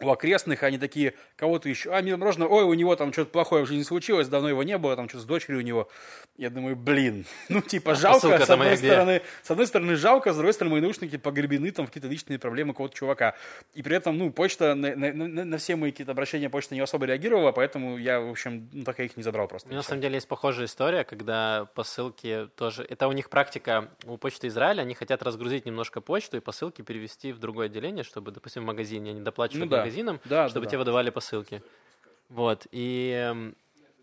у окрестных, они такие, кого-то еще, а, мир мороженого, ой, у него там что-то плохое в жизни случилось, давно его не было, там что-то с дочерью у него. Я думаю, блин, ну, типа, жалко, посылка-то с одной моя где? стороны, с одной стороны, жалко, с другой стороны, мои наушники погребены там в какие-то личные проблемы какого-то чувака. И при этом, ну, почта, на, на- на- на все мои какие-то обращения почта не особо реагировала, поэтому я, в общем, ну, так я их не забрал просто. У меня на самом деле есть похожая история, когда посылки тоже... Это у них практика у почты Израиля, они хотят разгрузить немножко почту и посылки перевести в другое отделение, чтобы, допустим, в магазине они доплачивают Ну да. Магазинам, Да, да, чтобы да. тебе выдавали посылки. Вот, и, эм,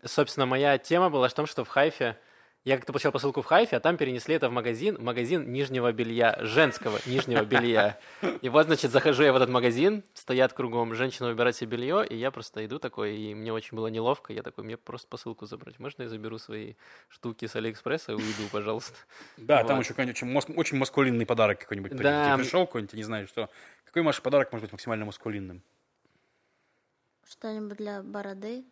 собственно, моя тема была в том, что в Хайфе я как-то получил посылку в Хайфе, а там перенесли это в магазин, магазин нижнего белья, женского нижнего белья. И вот, значит, захожу я в этот магазин, стоят кругом женщины выбирать себе белье, и я просто иду такой, и мне очень было неловко, я такой, мне просто посылку забрать. Можно я заберу свои штуки с Алиэкспресса и уйду, пожалуйста? Да, там Вот. еще какой-нибудь очень, очень маскулинный подарок какой-нибудь. Да, Да. пришел какой-нибудь, не знаю, что. Какой, Маша, подарок может быть максимально маскулинным? Что-нибудь для бороды.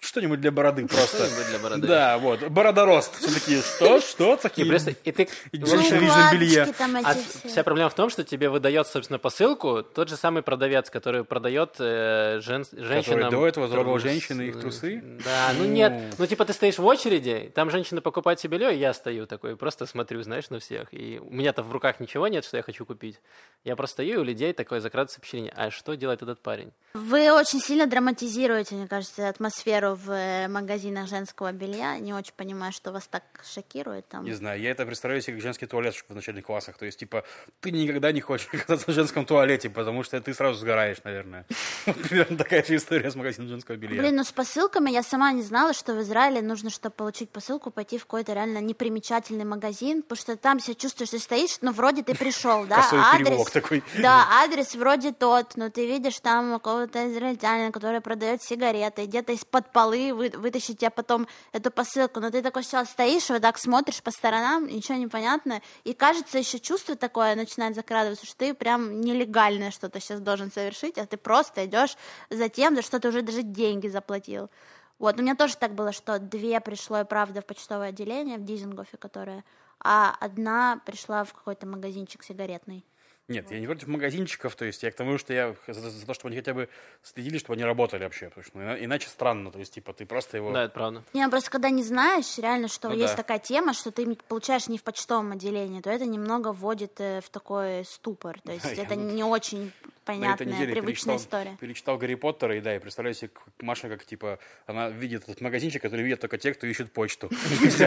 Что-нибудь для бороды просто. Что-нибудь для бороды. Да, вот. Бородорост. Все такие, что, что? И, Такие. просто, и ты... И в женщины общем, в личном белье. А вся проблема в том, что тебе выдает, собственно, посылку тот же самый продавец, который продает э, жен- женщинам... до этого трогал трус- женщин и их трусы? Да, ну Ну. нет. Ну типа ты стоишь в очереди, там женщины покупают себе белье, и я стою такой, просто смотрю, знаешь, на всех. И у меня-то в руках ничего нет, что я хочу купить. Я просто стою, и у людей такое закрадывается впечатление, а что делает этот парень? Вы очень сильно драматизируете, мне кажется, атмосферу в э, магазинах женского белья. Не очень понимаю, что вас так шокирует там. Не знаю, я это представляю себе как женский туалет в начальных классах. То есть, типа, ты никогда не хочешь оказаться в женском туалете, потому что ты сразу сгораешь, наверное. Примерно такая же история с магазином женского белья. Блин, ну с посылками я сама не знала, что в Израиле нужно, чтобы получить посылку, пойти в какой-то реально непримечательный магазин, потому что там себя чувствуешь, ты стоишь, ну вроде ты пришел, да, Косой адрес, такой. да, адрес вроде тот, но ты видишь там какого-то израильтянина, который продает сигареты, где-то из-под полы вы, вытащить тебе потом эту посылку, но ты такой сейчас стоишь, вот так смотришь по сторонам, ничего не понятно, и кажется еще чувство такое начинает закрадываться, что ты прям нелегальное что-то сейчас должен совершить, а ты просто идешь за тем, за что ты уже даже деньги заплатил. Вот, у меня тоже так было, что две пришло и правда в почтовое отделение в Дизингофе, которое, а одна пришла в какой-то магазинчик сигаретный. Нет, я не против магазинчиков, то есть я к тому, что я за, за то, чтобы они хотя бы следили, чтобы они работали вообще, потому что ну, иначе странно, то есть типа ты просто его... Да, это правда. Не, ну, просто когда не знаешь, реально, что Ну есть да. такая тема, что ты получаешь не в почтовом отделении, то это немного вводит э, в такой ступор, то есть Да, я это вот не очень На этой понятная, неделе привычная перечитал, история. перечитал Гарри Поттера, и да, и представляю себе как Маша, как типа, она видит этот магазинчик, который видят только те, кто ищет почту.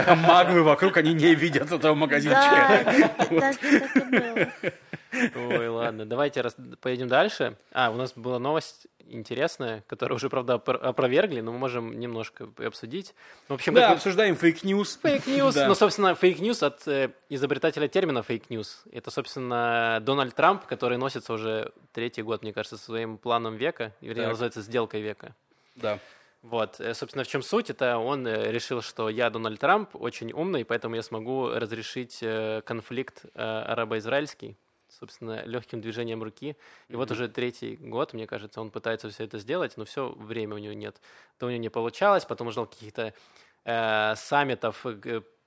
А магы вокруг, они не видят этого магазинчика. так, так и было. Ой, ладно, давайте поедем дальше. А, у нас была новость интересная, которую уже, правда, опро- опровергли, но мы можем немножко обсудить. В общем, Да, как обсуждаем fake news. Fake news. Да. Ну, собственно, fake news от э, изобретателя термина fake news. Это, собственно, Дональд Трамп, который носится уже третий год, мне кажется, своим планом века, вернее, называется сделкой века. Да. Вот, э, собственно, в чем суть? Это он э, решил, что я Дональд Трамп, очень умный, поэтому я смогу разрешить э, конфликт арабо-израильский, собственно, легким движением руки. И вот уже третий год, мне кажется, он пытается все это сделать, но все время у него нет. То у него не получалось, потом он ждал каких-то э, саммитов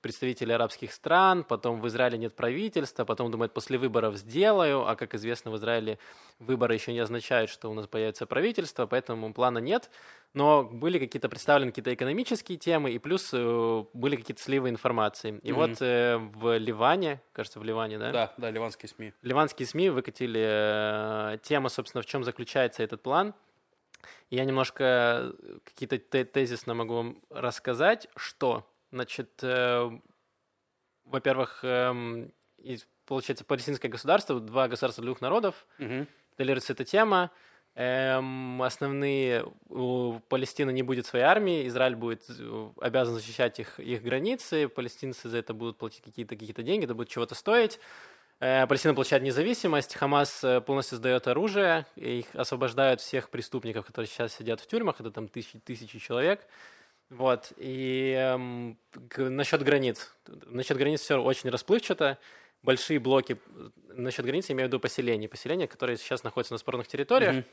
представителей арабских стран, потом в Израиле нет правительства, потом думает, после выборов сделаю, а как известно, в Израиле выборы еще не означают, что у нас появится правительство, поэтому плана нет. Но были какие-то представлены какие-то экономические темы, и плюс э, были какие-то сливы информации. И Мгм. вот э, в Ливане, кажется, в Ливане, да? Да, да, ливанские СМИ. Ливанские СМИ выкатили э, тему, собственно, в чем заключается этот план. Я немножко какие-то те- тезисно могу вам рассказать, что, значит, э, во-первых, и, получается, палестинское государство, два государства двух народов, Мгм. Толерируется эта тема. Эм, основные у Палестины не будет своей армии, Израиль будет э, обязан защищать их, их границы, палестинцы за это будут платить какие-то какие деньги, это будет чего-то стоить. Э, Палестина получает независимость, Хамас э, полностью сдает оружие, их освобождают всех преступников, которые сейчас сидят в тюрьмах, это там тысячи, тысячи человек. Вот, и эм, насчет границ. Насчет границ все очень расплывчато. Большие блоки, насчет границы я имею в виду поселения. Поселения, которые сейчас находятся на спорных территориях. Мгм.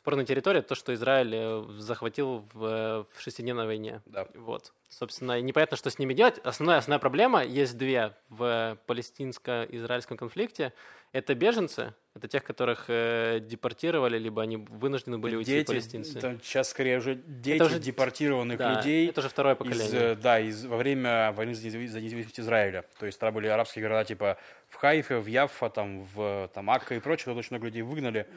Спорная территория – то, что Израиль э, захватил в, э, в шестидневной войне. Да. Вот. Собственно, непонятно, что с ними делать. Основная, основная проблема, есть две в палестинско-израильском конфликте. Это беженцы, это тех, которых э, депортировали, либо они вынуждены были уйти, Дети, палестинцы. это сейчас скорее уже дети уже- депортированных Да, людей. это уже второе из, поколение. э, да, из, во время войны за незави- за независимость Израиля. То есть тогда были арабские города типа в Хайфе, в Яффа, там, в там, Акка и прочее. Туда очень много людей выгнали,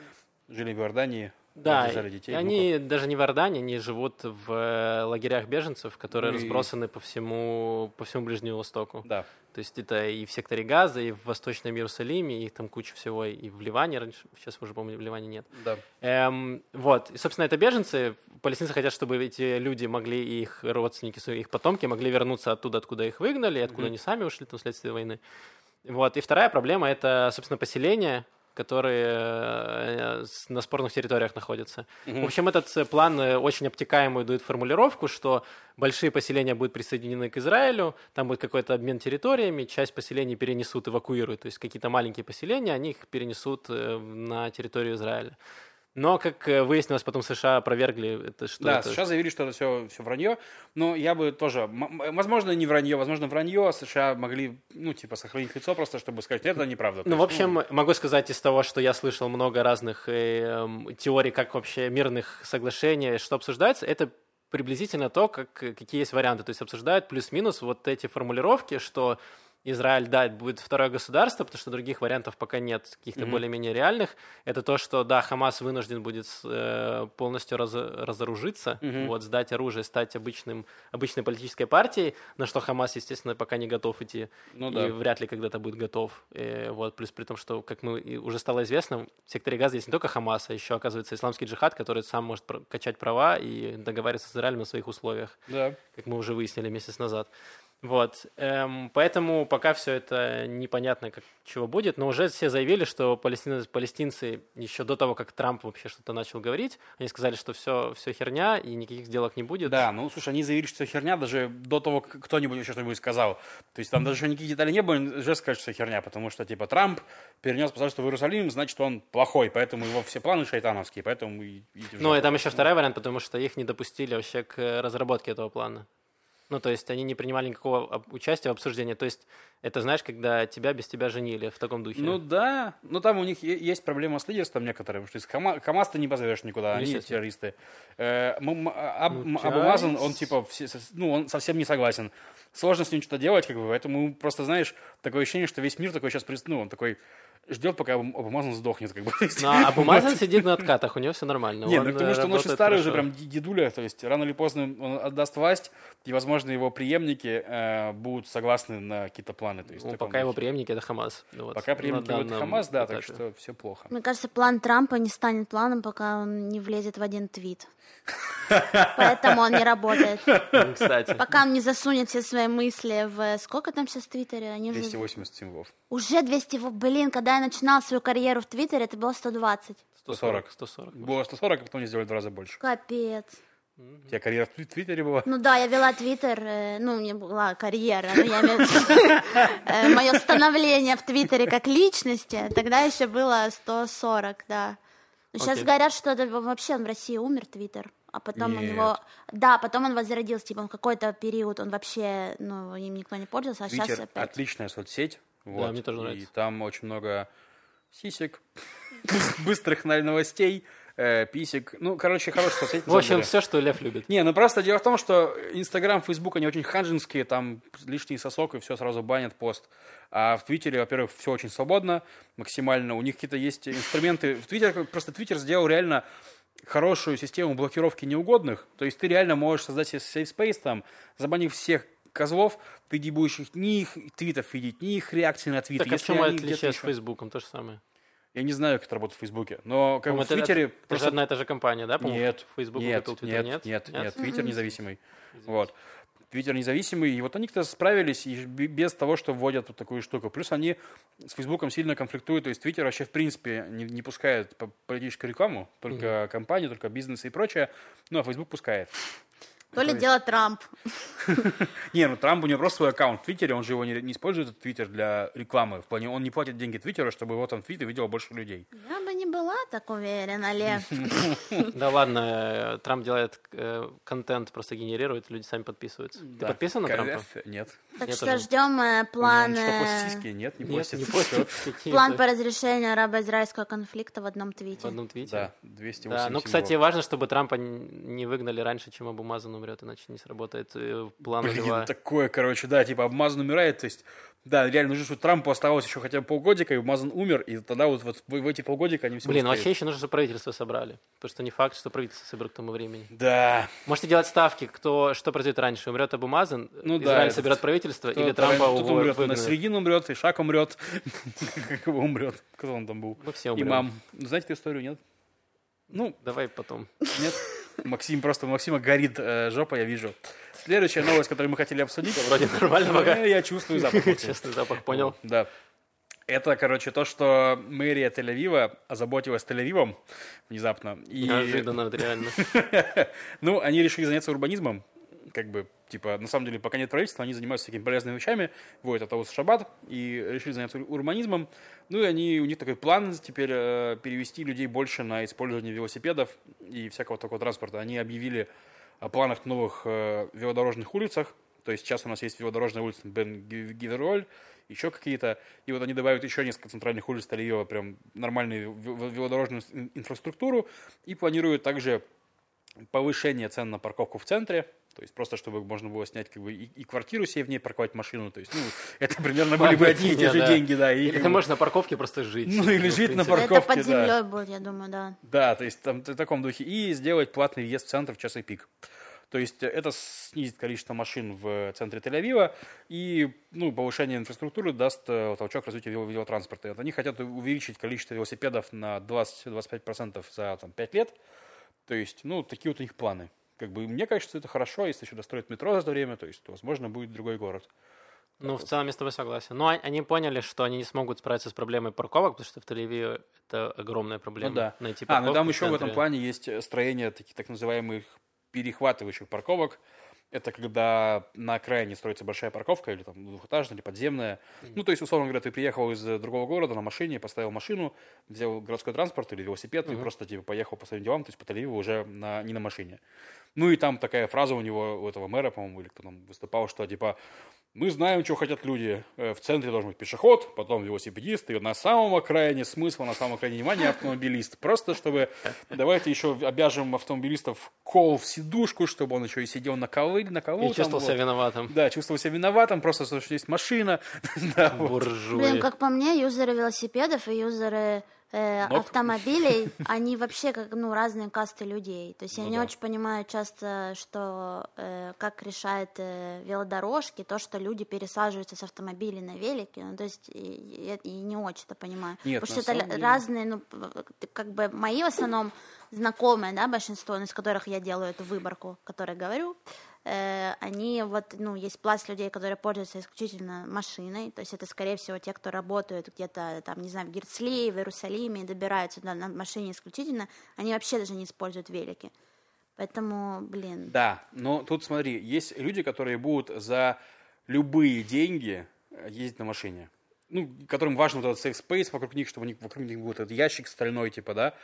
жили в Иордании, Да, держали детей. они даже не в Иордании, они живут в э, лагерях беженцев, которые Ну и- разбросаны по всему, по всему Ближнему Востоку. Да. То есть это и в секторе Газа, и в Восточном Иерусалиме, и их там куча всего, и в Ливане раньше, сейчас уже, помню, в Ливане нет. Да. Эм, вот, и, собственно, это беженцы. Палестинцы хотят, чтобы эти люди могли, их родственники, их потомки могли вернуться оттуда, откуда их выгнали, откуда Мгм. они сами ушли там вследствие войны. Вот, и вторая проблема – это, собственно, поселения, которые э, с- на спорных территориях находятся. Мгм. В общем, этот э, план э, очень обтекаемую дает формулировку, что большие поселения будут присоединены к Израилю, там будет какой-то обмен территориями, часть поселений перенесут, эвакуируют, то есть какие-то маленькие поселения, они их перенесут э, на территорию Израиля. Но, как э, выяснилось, потом США опровергли это, что да, это... США заявили, что это все, все вранье, но я бы тоже, возможно, не вранье, возможно, вранье, США могли, ну, типа, сохранить лицо просто, чтобы сказать, нет, это неправда. Ну, в есть, общем, могу сказать из того, что я слышал много разных э, эм, теорий, как вообще мирных соглашений, что обсуждается, это приблизительно то, как, какие есть варианты. То есть обсуждают плюс-минус вот эти формулировки, что Израиль, да, будет второе государство, потому что других вариантов пока нет, каких-то Мгм. более-менее реальных. Это то, что, да, Хамас вынужден будет э, полностью раз- разоружиться, Мгм. вот, сдать оружие, стать обычным, обычной политической партией, на что Хамас, естественно, пока не готов идти ну, и да. вряд ли когда-то будет готов. Э, вот, плюс при том, что, как мы и уже стало известно, в секторе Газа есть не только Хамас, а еще, оказывается, исламский джихад, который сам может качать права и договариваться с Израилем на своих условиях, да. как мы уже выяснили месяц назад. Вот, эм, поэтому пока все это непонятно, как чего будет, но уже все заявили, что палестинцы, палестинцы еще до того, как Трамп вообще что-то начал говорить, они сказали, что все, все херня и никаких сделок не будет. Да, ну слушай, они заявили, что херня даже до того, как кто-нибудь еще что-нибудь сказал. То есть там даже никаких деталей не было, уже сказали, что херня, потому что типа Трамп перенес посольство в Иерусалим, значит, он плохой, поэтому его все планы шайтановские, поэтому... и- в Ну, и там еще второй вариант, потому что их не допустили вообще к разработке этого плана. Ну, то есть они не принимали никакого участия в обсуждении. То есть это, знаешь, когда тебя без тебя женили в таком духе. Ну да, но там у них есть проблема с лидерством некоторым, что Хама- Хамас ты не позовешь никуда, они Естественно. террористы. Э, М- Аб- Ну, Абу Мазан, он типа, все- ну он совсем не согласен. Сложно с ним что-то делать, как бы, поэтому просто, знаешь, такое ощущение, что весь мир такой сейчас, ну, он такой ждет, пока Абу Абу Мазан сдохнет, как бы. Ну, а Абу Мазан сидит на откатах, у него все нормально. Не, Он, ну потому что он э, очень старый уже, прям дедуля, то есть рано или поздно он отдаст власть, и, возможно, его преемники э, будут согласны на какие-то планы. То есть, Ну, пока его преемники это Хамас. Ну, вот, Пока преемники это Хамас, да, так что все плохо. Мне кажется, план Трампа не станет планом, пока он не влезет в один твит. Поэтому он не работает. Ну, Кстати. Пока он не засунет все свои мысли в... Сколько там сейчас в Твиттере? Они уже... 280 символов. Уже 200... во- Блин, когда я начинала свою карьеру в Твиттере, это было 120. 140. 140. Было 140, а потом они сделали в два раза больше. Капец. У тебя карьера в Твит- Твиттере была? Ну да, я вела Твиттер, э, ну, у меня была карьера, но я имею мое становление в Твиттере как личности, тогда еще было 140, да. Сейчас Окей. говорят, что это вообще он в России умер, Твиттер, а потом у Нет. него... Да, потом он возродился, типа, в какой-то период он вообще, ну, им никто не пользовался, а сейчас Твиттер опять... отличная соцсеть. Вот, мне тоже И нравится. там очень много сисек, быстрых новостей, э, писек. Ну, короче, хорошая соцсеть. В общем, все, что Лев любит. Не, ну просто дело в том, что Инстаграм, Фейсбук, они очень ханжинские, там лишний сосок, и все сразу банят пост. А в Твиттере, во-первых, все очень свободно, максимально. У них какие-то есть инструменты. В Твиттер, просто Твиттер сделал реально хорошую систему блокировки неугодных. То есть ты реально можешь создать себе safe space там, забанив всех козлов, ты не будешь их, ни их твитов видеть, ни их реакции на твиты. Так а в чем отличие с Фейсбуком? То же самое. Я не знаю, как это работает в Фейсбуке, но как бы в это- Твиттере Это же просто одна и та же компания, да? по-моему? нет, Facebook нет, купил Twitter, нет, нет, нет? нет, Твиттер независимый. Вот. Твиттер независимый, и вот они-то справились и без того, что вводят вот такую штуку. Плюс они с Фейсбуком сильно конфликтуют, то есть Твиттер вообще в принципе не, не пускает по- политическую рекламу, только компании, только бизнесы и прочее, ну а Фейсбук пускает. То ли дело Трамп. Не, ну Трамп у него просто свой аккаунт в Твиттере, он же его не, не использует, этот Твиттер, для рекламы. В плане, он не платит деньги Твиттеру, чтобы его там твиты видело больше людей. Я бы не была так уверена, Лев. Да ладно, э, Трамп делает э, контент, просто генерирует, люди сами подписываются. Ты подписан на Трампа? Нет. Так что тоже. ждем э, У него план... он что, постит сиськи? Нет, не постит. План по разрешению арабо-израильского конфликта в одном В твите. одном твите? Да, 208 Да, ну, кстати, важно, чтобы Трампа не выгнали раньше, чем Абу Мазан умрет, иначе не сработает э, план Блин, Льва. такое, короче, да, типа обмазан умирает, то есть, да, реально нужно, чтобы Трампу оставалось еще хотя бы полгодика, и обмазан умер, и тогда вот, вот в, в эти полгодика они все Блин, ну вообще еще нужно, чтобы правительство собрали. Потому что не факт, что правительство соберут к тому времени. Да, Можете делать ставки, кто что произойдет раньше. Умрет Абу Мазан, Ну да, Израиль этот- соберет правительство, или кто-то Трампа уво- умрет, на середину умрет, и Шак умрет, как его умрет, кто он там был, Мы все умрем. имам. Знаете эту историю, нет? Ну, Давай потом. нет. Максим просто, Максима горит э, жопа, я вижу. Следующая новость, которую мы хотели обсудить. Вроде нормально пока. Э, Я чувствую запах. Честный запах, понял. Да. Это, короче, то, что мэрия Тель-Авива озаботилась Тель-Авивом внезапно. И, Неожиданно, реально. ну, они решили заняться урбанизмом. Как бы, типа, на самом деле, пока нет правительства, они занимаются такими полезными вещами, вводят автобус в шаббат, и решили заняться ур- урбанизмом. Ну, и они, у них такой план теперь э, перевести людей больше на использование велосипедов и всякого такого транспорта. Они объявили о планах новых э, велодорожных улицах. То есть сейчас у нас есть велодорожная улица Бен Ги- Гивероль, еще какие-то. И вот они добавят еще несколько центральных улиц Тель-Авива, прям нормальную ве- велодорожную ин- инфраструктуру. И планируют также повышение цен на парковку в центре. То есть просто, чтобы можно было снять как бы и, и квартиру себе в ней, парковать машину. То есть, ну, это примерно были бы одни и те же Да. деньги, да. И, Или ты можешь на парковке просто жить. Ну, или в жить на парковке. Это под да. землей будет, я думаю, да. Да, то есть там в таком духе. И сделать платный въезд в центр в часы пик. То есть это снизит количество машин в центре Тель-Авива и ну, повышение инфраструктуры даст э, толчок развитию вело- велотранспорта. Вот они хотят увеличить количество велосипедов на 20-25% за там, 5 лет. То есть, ну, такие вот у них планы. как бы мне кажется, это хорошо, если еще достроить метро за это время, то есть, то, возможно, будет другой город. Ну, в целом я с тобой согласен. Но они поняли, что они не смогут справиться с проблемой парковок, потому что в Тель-Авиве это огромная проблема. Ну да. Найти А, ну парковку там в еще в этом центре. плане есть э, строение таких так называемых перехватывающих парковок. Это когда на окраине строится большая парковка, или там двухэтажная, или подземная. Ну, то есть, условно говоря, ты приехал из э, другого города на машине, поставил машину, взял городской транспорт или велосипед, и просто типа поехал по своим делам, то есть по Тель-Авиву уже на, не на машине. Ну и там такая фраза у него, у этого мэра, по-моему, или кто там выступал, что типа мы знаем, что хотят люди. Э, В центре должен быть пешеход, потом велосипедист, и на самом окраине смысл, на самом окраине внимания автомобилист. Просто чтобы давайте еще обяжем автомобилистов кол в сидушку, чтобы он еще и сидел на колы, на колу. И там чувствовал себя вот. виноватым. Да, чувствовал себя виноватым, просто потому что есть машина. Да, вот. Буржуи. Блин, как по мне, юзеры велосипедов и юзеры э, Ног. автомобилей, они вообще как ну разные касты людей. То есть я Ну не да. очень понимаю часто, что э, как решает э, велодорожки то, что люди пересаживаются с автомобилей на велики. Ну, то есть и- и не очень это понимаю. Нет, Потому что это деле- разные, ну как бы мои в основном знакомые, да, большинство, ну, из которых я делаю эту выборку, которой говорю. Э, они вот, ну, есть пласт людей, которые пользуются исключительно машиной, то есть это, скорее всего, те, кто работают где-то, там, не знаю, в Герцлии, в Иерусалиме, и добираются туда на машине исключительно, они вообще даже не используют велики. Поэтому, блин, Да, но тут смотри, есть люди, которые будут за любые деньги э, ездить на машине. Ну, которым важен вот этот safe space вокруг них, чтобы у них, вокруг них был этот ящик стальной, типа, да.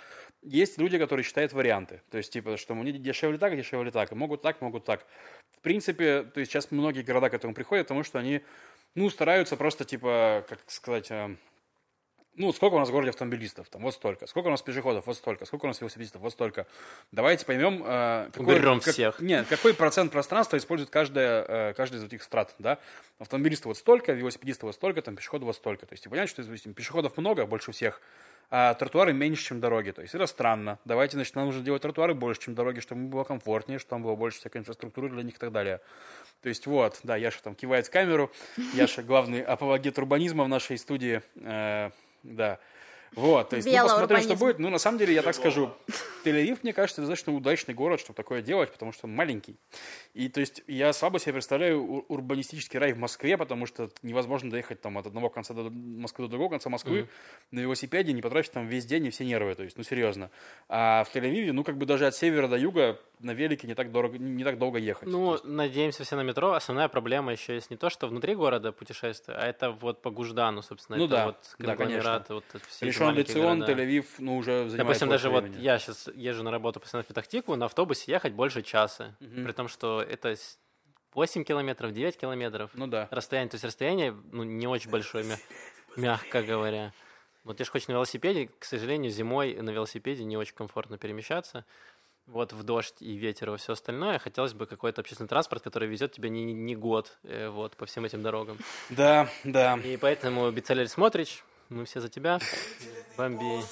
Есть люди, которые считают варианты. То есть, типа, что мне дешевле так, дешевле так. Могут так, могут так. В принципе, то есть сейчас многие города к этому приходят, потому что они, ну, стараются просто, типа, как сказать, э, ну, сколько у нас в городе автомобилистов? Там вот столько. Сколько у нас пешеходов? Вот столько. Сколько у нас велосипедистов? Вот столько. Давайте поймем, э, какой, Уберем как- всех. Нет, какой процент пространства использует каждая, э, каждая из этих страт, да? Автомобилистов вот столько, велосипедистов вот столько, там пешеходов вот столько. То есть, ты понимаешь, что, допустим, пешеходов много, больше всех, а тротуары меньше, чем дороги. То есть, это странно. Давайте, значит, нам нужно делать тротуары больше, чем дороги, чтобы им было комфортнее, чтобы там было больше всякой инфраструктуры для них и так далее. То есть, вот, да, Яша там кивает в камеру. Яша главный апологет урбанизма в нашей студии. Да. Вот, то есть, ну, Белый посмотрим, что урбанизм. будет. Ну, на самом деле, я так скажу, Тель-Авив, мне кажется, достаточно удачный город, чтобы такое делать, потому что он маленький. И, то есть, я слабо себе представляю ур- урбанистический рай в Москве, потому что невозможно доехать там от одного конца до Москвы до другого конца Москвы на велосипеде, не потратить там весь день и все нервы, то есть, ну, серьезно. А в Тель-Авиве, ну, как бы даже от севера до юга на велике не так, дорого, не так долго ехать. Ну, надеемся все на метро. Основная проблема еще есть не то, что внутри города путешествие, а это вот по Гуждану, собственно. Ну это да, вот да, конгломерат, вот это все Лецион, города. Тель-Авив, ну, уже занимает Допустим, даже вот времени. я сейчас езжу на работу постоянно в Петахтику, на автобусе ехать больше часа. При том, что это с- 8 километров, 9 километров. Ну да. Расстояние, то есть расстояние, ну, не очень большое, мя- мягко говоря. Вот я же хочу на велосипеде, к сожалению, зимой на велосипеде не очень комфортно перемещаться. Вот в дождь и ветер и все остальное. Хотелось бы какой-то общественный транспорт, который везет тебя не, не год э, вот, по всем этим дорогам. Да, да. И поэтому, Бицеллер Смотрич, мы все за тебя. Бомби.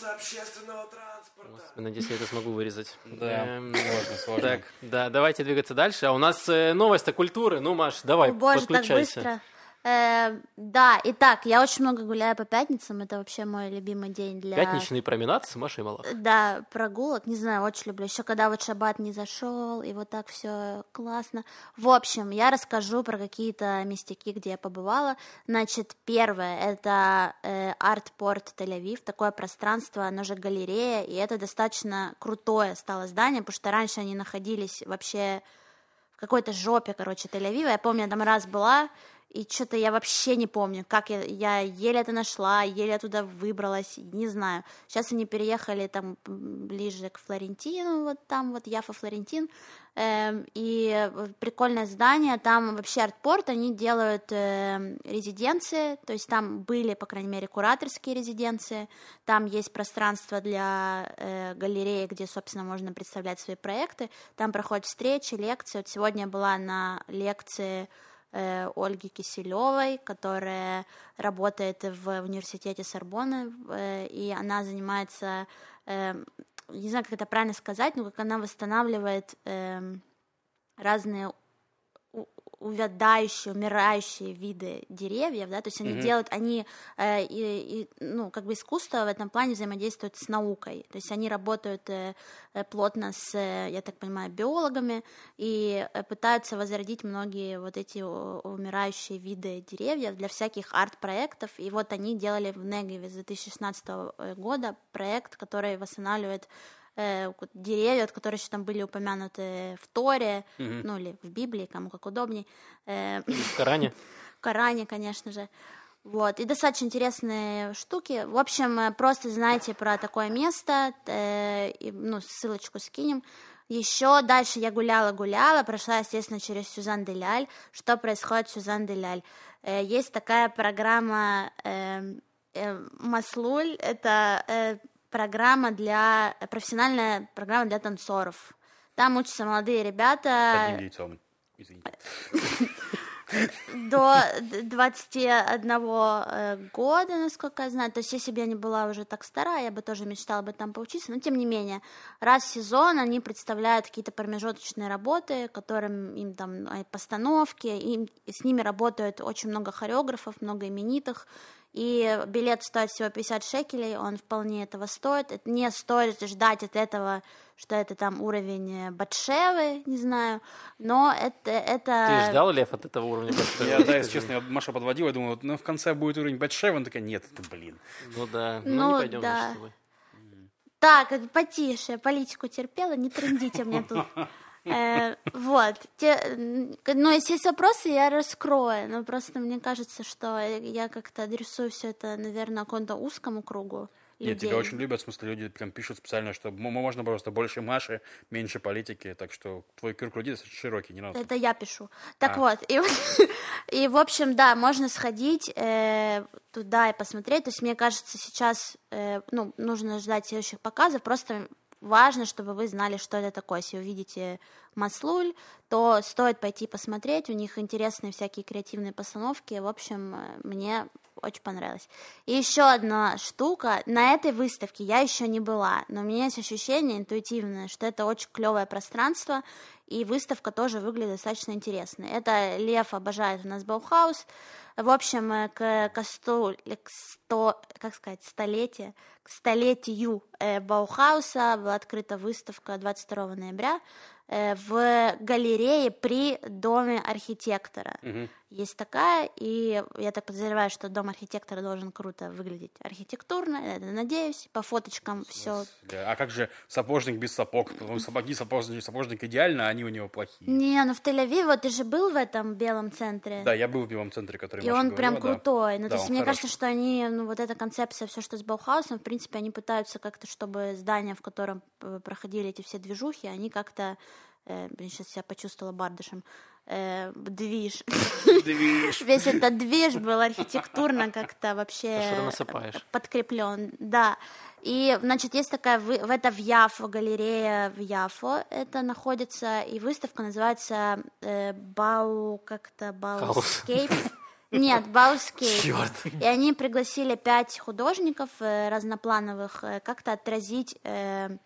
Надеюсь, я это смогу вырезать. Да, Эм, сложно, сложно. Так, да, давайте двигаться дальше. А у нас э, новость о культуре. Ну, Маш, давай, О, боже, так подключайся. Быстро. Э, да, итак, я очень много гуляю по пятницам, это вообще мой любимый день для... Пятничный променад с Машей Малах. Да, прогулок, не знаю, очень люблю. Еще когда вот шаббат не зашел, и вот так все классно. В общем, я расскажу про какие-то местяки, где я побывала. Значит, первое это э, арт-порт Тель-Авив, такое пространство, оно же галерея, и это достаточно крутое стало здание, потому что раньше они находились вообще в какой-то жопе, короче, Тель-Авива. Я помню, я там раз была, и что-то я вообще не помню, как я, я еле это нашла, еле оттуда выбралась, не знаю. Сейчас они переехали там ближе к Флорентину, вот там вот Яфа Флорентин, Эм, и э, прикольное здание, там вообще артпорт, они делают эм, резиденции, то есть там были, по крайней мере, кураторские резиденции, там есть пространство для э, галереи, где, собственно, можно представлять свои проекты, там проходят встречи, лекции. Вот сегодня была на лекции э, Ольги Киселевой, которая работает в университете Сорбонны, э, и она занимается, э, не знаю, как это правильно сказать, но как она восстанавливает эм, разные увядающие, умирающие виды деревьев, да, то есть они Мгм. делают, они, э, и, и, ну, как бы искусство в этом плане взаимодействует с наукой, то есть они работают э, э, плотно с, э, я так понимаю, биологами и э, пытаются возродить многие вот эти умирающие виды деревьев для всяких арт-проектов, и вот они делали в Негеве с 2016 года проект, который восстанавливает э, деревья, которые еще там были упомянуты в Торе, Мгм. ну или в Библии, кому как удобней, э, В Коране. в Коране, конечно же. Вот, и достаточно интересные штуки. В общем, э, просто знайте про такое место, э, и, ну, ссылочку скинем. Еще дальше я гуляла-гуляла, прошла, естественно, через Сюзан Деляль. Что происходит в Сюзан Деляль? Э, есть такая программа э, э, Маслуль, это э, программа для, профессиональная программа для танцоров. Там учатся молодые С ребята, одним яйцом. Извините. до д- 21 э, года, насколько я знаю. То есть, если бы я не была уже так стара, я бы тоже мечтала бы там поучиться. Но, тем не менее, раз в сезон они представляют какие-то промежуточные работы, которым им там э, постановки, им, и с ними работают очень много хореографов, много именитых. И билет стоит всего 50 шекелей, он вполне этого стоит. Это не стоит ждать от этого, что это там уровень э, Батшевы, не знаю, но это... это... Ты ждал, Лев, от этого уровня? Я, да, если честно, Маша подводила, я думаю, вот, ну, в конце будет уровень Батшева, она такая, нет, это, блин. Ну да, ну, Ну не пойдем да. Так, потише, политику терпела, не трендите мне тут. Э, Вот. М, Ну, если есть вопросы, я раскрою. Но просто мне кажется, что я как-то адресую все это, наверное, какому-то узкому кругу Нет, людей. тебя очень любят, в смысле, люди прям пишут специально, что можно просто больше Маши, меньше политики, так что твой круг людей широкий, не надо. Это я пишу. Так А. вот, и, и, в общем, да, можно сходить э, туда и посмотреть. То есть, мне кажется, сейчас э, ну, нужно ждать следующих показов. Просто важно, чтобы вы знали, что это такое. Если увидите Маслуль, то стоит пойти посмотреть. У них интересные всякие креативные постановки. В общем, э, мне очень понравилось. И еще одна штука. На этой выставке я еще не была, но у меня есть ощущение интуитивное, что это очень клевое пространство, и выставка тоже выглядит достаточно интересно. Это Лев обожает у нас Баухаус. В общем, э, к, к сту- к сто, как сказать, столетие, к столетию э, Баухауса была открыта выставка 22 ноября э, в галерее при Доме архитектора. Мгм. Есть такая, и я так подозреваю, что Дом архитектора должен круто выглядеть архитектурно, я надеюсь, по фоточкам все Да, А как же сапожник без сапог? Ну, Сапоги сапожник, сапожник идеально, а они у него плохие. Не, ну в Тель-Авиве, вот ты же был в этом белом центре. Да, я был в белом центре, который И Маша он прям говорила, да. крутой. Ну, Да, то есть, мне хороший. кажется, что они, ну, вот эта концепция, все, что с Баухаусом, в принципе, они пытаются как-то, чтобы здание, в котором э, проходили эти все движухи, они как-то, э, блин, сейчас я почувствовала бардышем, э, движ. Движ. Весь этот движ был архитектурно как-то вообще А подкреплен, да. И, значит, есть такая, вы- в это в Яфо, галерея в Яфо, это находится, и выставка называется э, Бау, как-то Баускейп. Нет, Bauscape. Черт. И они пригласили пять художников э, разноплановых э, как-то отразить э,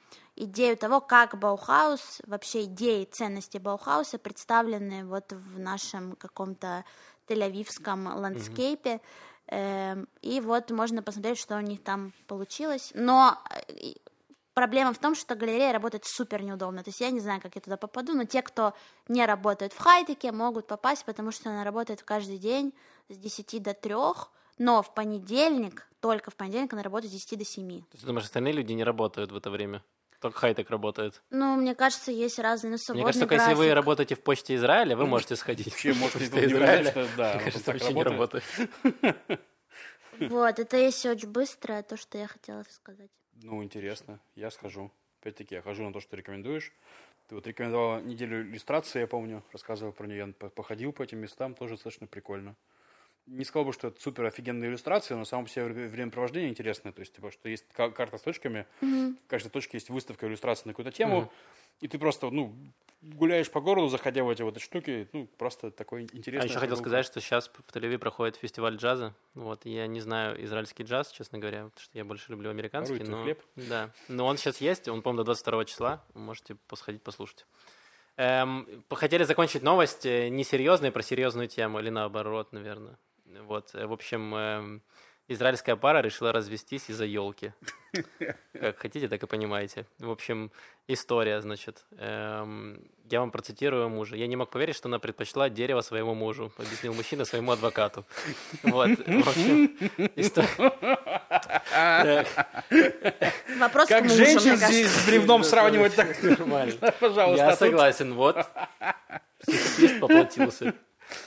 идею того, как Баухаус, вообще идеи, ценности Баухауса представлены вот в нашем каком-то тель-авивском landscape е. Эм, И вот можно посмотреть, что у них там получилось. Но э, проблема в том, что галерея работает супер неудобно. То есть я не знаю, как я туда попаду, но те, кто не работают в хайтеке, могут попасть, потому что она работает каждый день с 10 до 3, но в понедельник, только в понедельник она работает с 10 до 7. То есть, ты думаешь, остальные люди не работают в это время? Только хайтек работает. Ну, мне кажется, есть разные, ну, Мне свободный кажется, только если вы работаете в почте Израиля, вы можете сходить. Вообще, может, Почта не Израиля, да, Мне кажется, так вообще не работает. Вот, это если очень быстро, то, что я хотела сказать. Ну, интересно, я схожу. Опять-таки, я хожу на то, что ты рекомендуешь. Ты вот рекомендовала неделю иллюстрации, я помню, рассказывал про нее. Я по- походил по этим местам, тоже достаточно прикольно. Не сказал бы, что это супер офигенные иллюстрации, но само по себе вре- времяпровождение интересное. То есть, типа, что есть ка- карта с точками, в каждой точке есть выставка иллюстраций на какую-то тему, Мгм. и ты просто, ну, гуляешь по городу, заходя в эти вот штуки, ну, просто такой А интересный. еще хотел сказать, что сейчас в Тель-Авиве проходит фестиваль джаза. Вот, я не знаю израильский джаз, честно говоря, потому что я больше люблю американский. Воруй твой Но, хлеб. да. но он сейчас есть, он, по-моему, до 22 числа. Можете посходить, послушать. Эм, хотели закончить новость э, не серьезной, про серьезную тему, или наоборот, наверное. Вот, э, в общем, эм, израильская пара решила развестись из-за елки. Как хотите, так и понимаете. В общем, история, значит. Эм, я вам процитирую мужа. Я не мог поверить, что она предпочла дерево своему мужу, объяснил мужчина своему адвокату. Вот, в общем, история. Вопрос Как женщин здесь с бревном сравнивать так? Нормально. Пожалуйста. Я а согласен, вот. Специалист поплатился.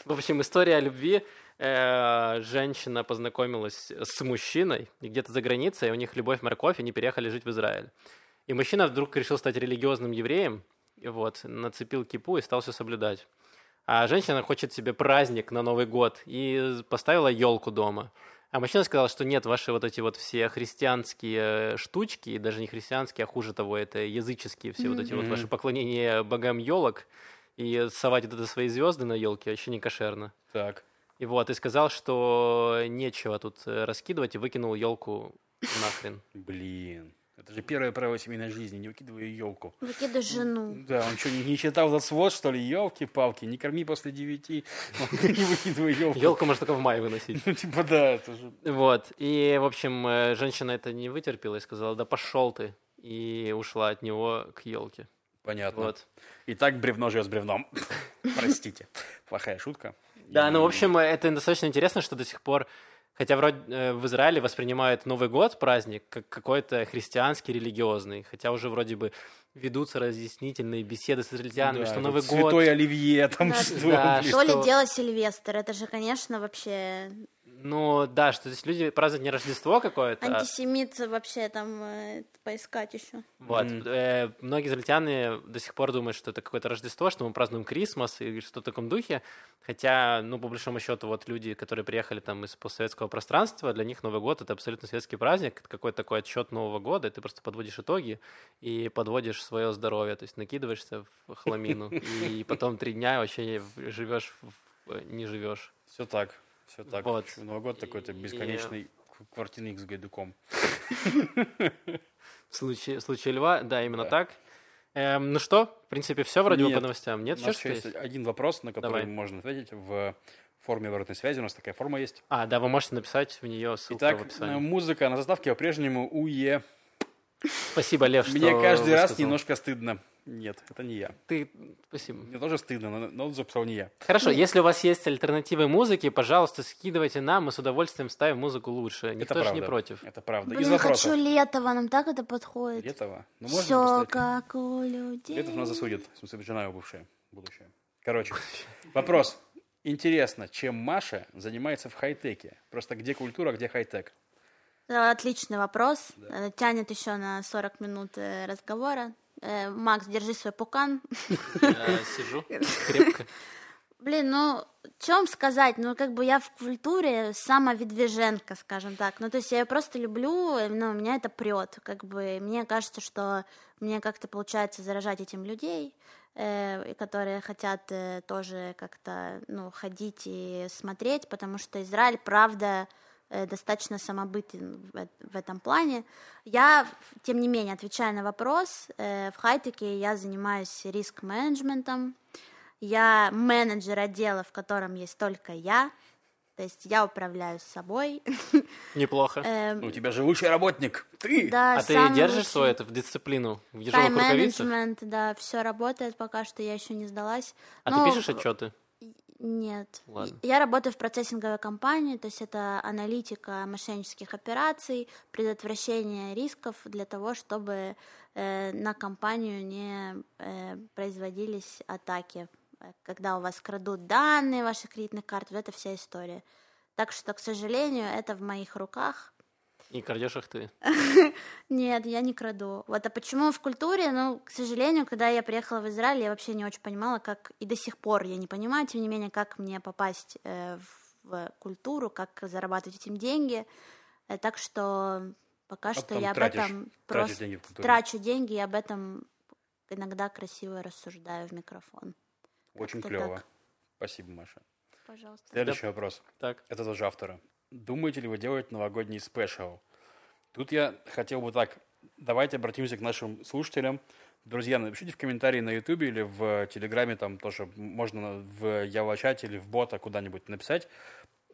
В общем, история о любви. Э, Женщина познакомилась с мужчиной и где-то за границей, у них любовь, морковь, и они переехали жить в Израиль. И мужчина вдруг решил стать религиозным евреем, и вот, нацепил кипу и стал все соблюдать. А женщина хочет себе праздник на Новый год и поставила елку дома. А мужчина сказал, что нет, ваши вот эти вот все христианские штучки, и даже не христианские, а хуже того, это языческие все вот эти вот ваши поклонения богам елок и совать вот это свои звезды на елке вообще не кошерно. Так. И вот, и сказал, что нечего тут э, раскидывать, и выкинул елку нахрен. Блин. Это же первое правило семейной жизни. Не выкидывай елку. Выкидывай жену. Да, он что, не, не читал за свод, что ли? Елки-палки, не корми после девяти. Не выкидывай елку. Елку можно только в мае выносить. Ну, типа, да, это же... Вот, и, в общем, э, женщина это не вытерпела и сказала, да пошел ты, и ушла от него к елке. Понятно. Вот. И так бревно живет с бревном. Простите. Плохая шутка. Да, ну, в общем, это достаточно интересно, что до сих пор, хотя вроде э, в Израиле воспринимают Новый год, праздник, как какой-то христианский, религиозный, хотя уже вроде бы ведутся разъяснительные беседы с израильтянами, Да, что Новый год... Святой Оливье, там Да, что, да, блин. Что ли дело Сильвестр? Это же, конечно, вообще Ну, да, что здесь люди празднуют не Рождество какое-то, а антисемит вообще там э, поискать еще. Вот. Мгм. э, многие израильтяне до сих пор думают, что это какое-то Рождество, что мы празднуем Крисмас и что в таком духе. Хотя, ну, по большому счету, вот люди, которые приехали там из постсоветского пространства, для них Новый год — это абсолютно светский праздник, это какой-то такой отчет Нового года, и ты просто подводишь итоги и подводишь свое здоровье, то есть накидываешься в хламину, и потом три дня вообще живешь, не живешь. Все так, все так. Вот. Новый год такой-то И- бесконечный квартирник с гайдуком. В случае, в случае льва, да, именно Да. так. Эм, ну что, в принципе, все вроде бы по новостям. Нет, У нас еще есть один вопрос, на который Давай. можно ответить в форме обратной связи. У нас такая форма есть. А, да, вы можете написать в нее ссылку в Итак, описании. э, музыка на заставке по-прежнему УЕ. Спасибо, Лев, что Мне каждый раз немножко стыдно. Нет, это не я. Ты... Спасибо. Мне тоже стыдно, но, но записал не я. Хорошо, если у вас есть альтернативы музыки, пожалуйста, скидывайте нам, мы с удовольствием ставим музыку лучше. Никто это же правда. не против. Это правда. Блин, вопросов. хочу Летова, нам так это подходит. Летова? Ну, можно Все поставить. как у людей. Летов нас засудит. В смысле, жена его бывшая. Будущее. Короче, вопрос. Интересно, чем Маша занимается в хай-теке? Просто где культура, где хай-тек? Да, Отличный вопрос. Э, Тянет еще на 40 минут э, разговора. Э, Макс, держи свой пукан. Я сижу крепко. Блин, ну, чем сказать? Ну, как бы я в культуре самовидвиженка, скажем так. Ну, то есть я ее просто люблю, э, но меня это прет. Как бы мне кажется, что мне как-то получается заражать этим людей, э, которые хотят э, тоже как-то, ну, ходить и смотреть, потому что Израиль, правда, достаточно самобытен в, э- в этом плане. Я, тем не менее, отвечая на вопрос, э, в хайтеке я занимаюсь риск-менеджментом, я менеджер отдела, в котором есть только я, то есть я управляю собой. Неплохо. Эм, у тебя же лучший работник. Ты! да, А ты держишь свою это в дисциплину? В ежовых рукавицах? Тайм-менеджмент, да, все работает пока что, я еще не сдалась. А Ну, ты пишешь отчеты? Нет. Ладно. Я работаю в процессинговой компании, то есть это аналитика мошеннических операций, предотвращение рисков для того, чтобы э, на компанию не э, производились атаки, Э, когда у вас крадут данные ваших кредитных карт, вот это вся история. Так что, к сожалению, это в моих руках. И крадешь их ты. Нет, я не краду. Вот, а почему в культуре? Ну, к сожалению, когда я приехала в Израиль, я вообще не очень понимала, как... И до сих пор я не понимаю, тем не менее, как мне попасть э, в, культуру, как зарабатывать этим деньги. Э, так что пока А что я об тратишь- этом Тратишь просто деньги трачу деньги и об этом иногда красиво рассуждаю в микрофон. Очень клево. так. Спасибо, Маша. Пожалуйста. Следующий вопрос. Так. Это тоже автора. Думаете ли вы делать новогодний спешл? Тут я хотел бы так, давайте обратимся к нашим слушателям. Друзья, напишите в комментарии на Ютубе или в Телеграме, там тоже можно в Ява-чате или в бота куда-нибудь написать.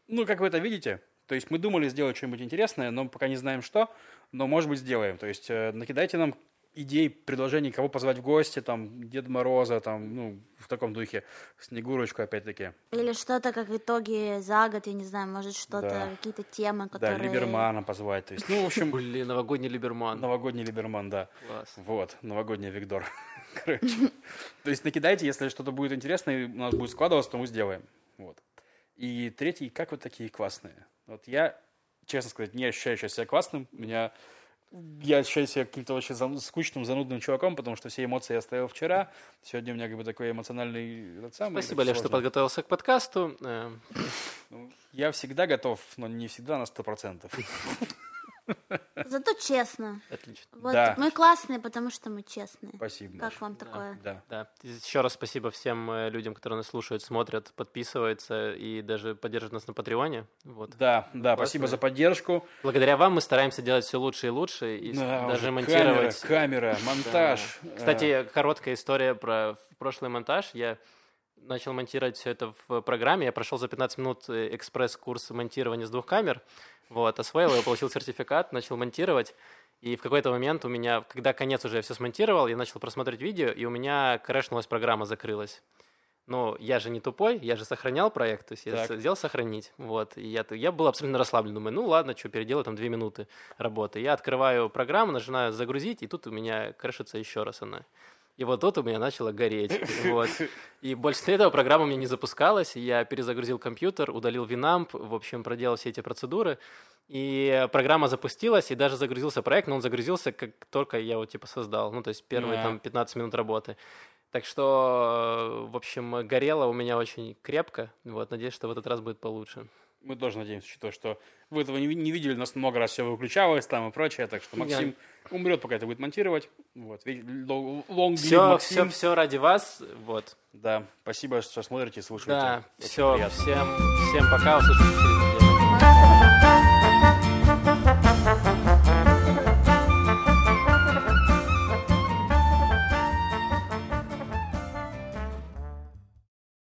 Ну, как вы это видите, то есть мы думали сделать что-нибудь интересное, но пока не знаем что, но, может быть, сделаем. То есть э, накидайте нам идей, предложений, кого позвать в гости, там, Деда Мороза, там, ну, в таком духе, Снегурочку, опять-таки. Или что-то как итоги за год, я не знаю, может что-то, Да. какие-то темы, Да, которые... Либермана позвать, то есть, ну, в общем, Блин, новогодний Либерман. новогодний Либерман, да. Класс. Вот, новогодний Виктор. Короче. То есть накидайте, если что-то будет интересно и у нас будет складываться, то мы сделаем. Вот. И третий, как вы такие классные? Вот я, честно сказать, не ощущаю сейчас себя классным. Меня я ощущаю себя каким-то вообще скучным, занудным чуваком, потому что все эмоции я оставил вчера. Сегодня у меня как бы такой эмоциональный... этот самый, Спасибо, Леш, что подготовился к подкасту. Э, Ну, Я всегда готов, но не всегда на сто процентов. Зато честно. Отлично. Вот Да. мы классные, потому что мы честные. Спасибо. Как большое. вам такое? Да. Да. Еще раз спасибо всем э, людям, которые нас слушают, смотрят, подписываются и даже поддерживают нас на Патреоне. Вот. Да, да, Классно. спасибо за поддержку. Благодаря вам мы стараемся делать все лучше и лучше, и Да, даже монтировать. Камера, камера, Да. монтаж. э, Кстати, короткая история про прошлый монтаж. Я начал монтировать все это в программе. Я прошел за 15 минут э, экспресс-курс монтирования с двух камер. Вот, освоил его, получил сертификат, начал монтировать. И в какой-то момент у меня, когда конец уже я все смонтировал, я начал просматривать видео, и у меня крэшнулась программа, закрылась. Но я же не тупой, я же сохранял проект, то есть я Так. с- сделал сохранить. Вот, и я, я был абсолютно расслаблен, думаю, ну ладно, что, переделаю там две минуты работы. Я открываю программу, нажимаю загрузить, и тут у меня крашится еще раз она. И вот тут у меня начало гореть. Вот. И больше этого программа у меня не запускалась. Я перезагрузил компьютер, удалил Winamp, в общем, проделал все эти процедуры. И программа запустилась, и даже загрузился проект, но он загрузился, как только я его типа создал. Ну, то есть первые Да. там 15 минут работы. Так что, в общем, горело у меня очень крепко. Вот, надеюсь, что в этот раз будет получше. Мы тоже надеемся, учитывая, что вы этого не, не видели, у нас много раз все выключалось там и прочее, так что Максим умрет, пока это будет монтировать. Вот, long Все, Максим. все, все ради вас. Вот. Да, спасибо, что смотрите и слушаете. Да, Очень все, приятно. всем, всем пока, услышимся через неделю.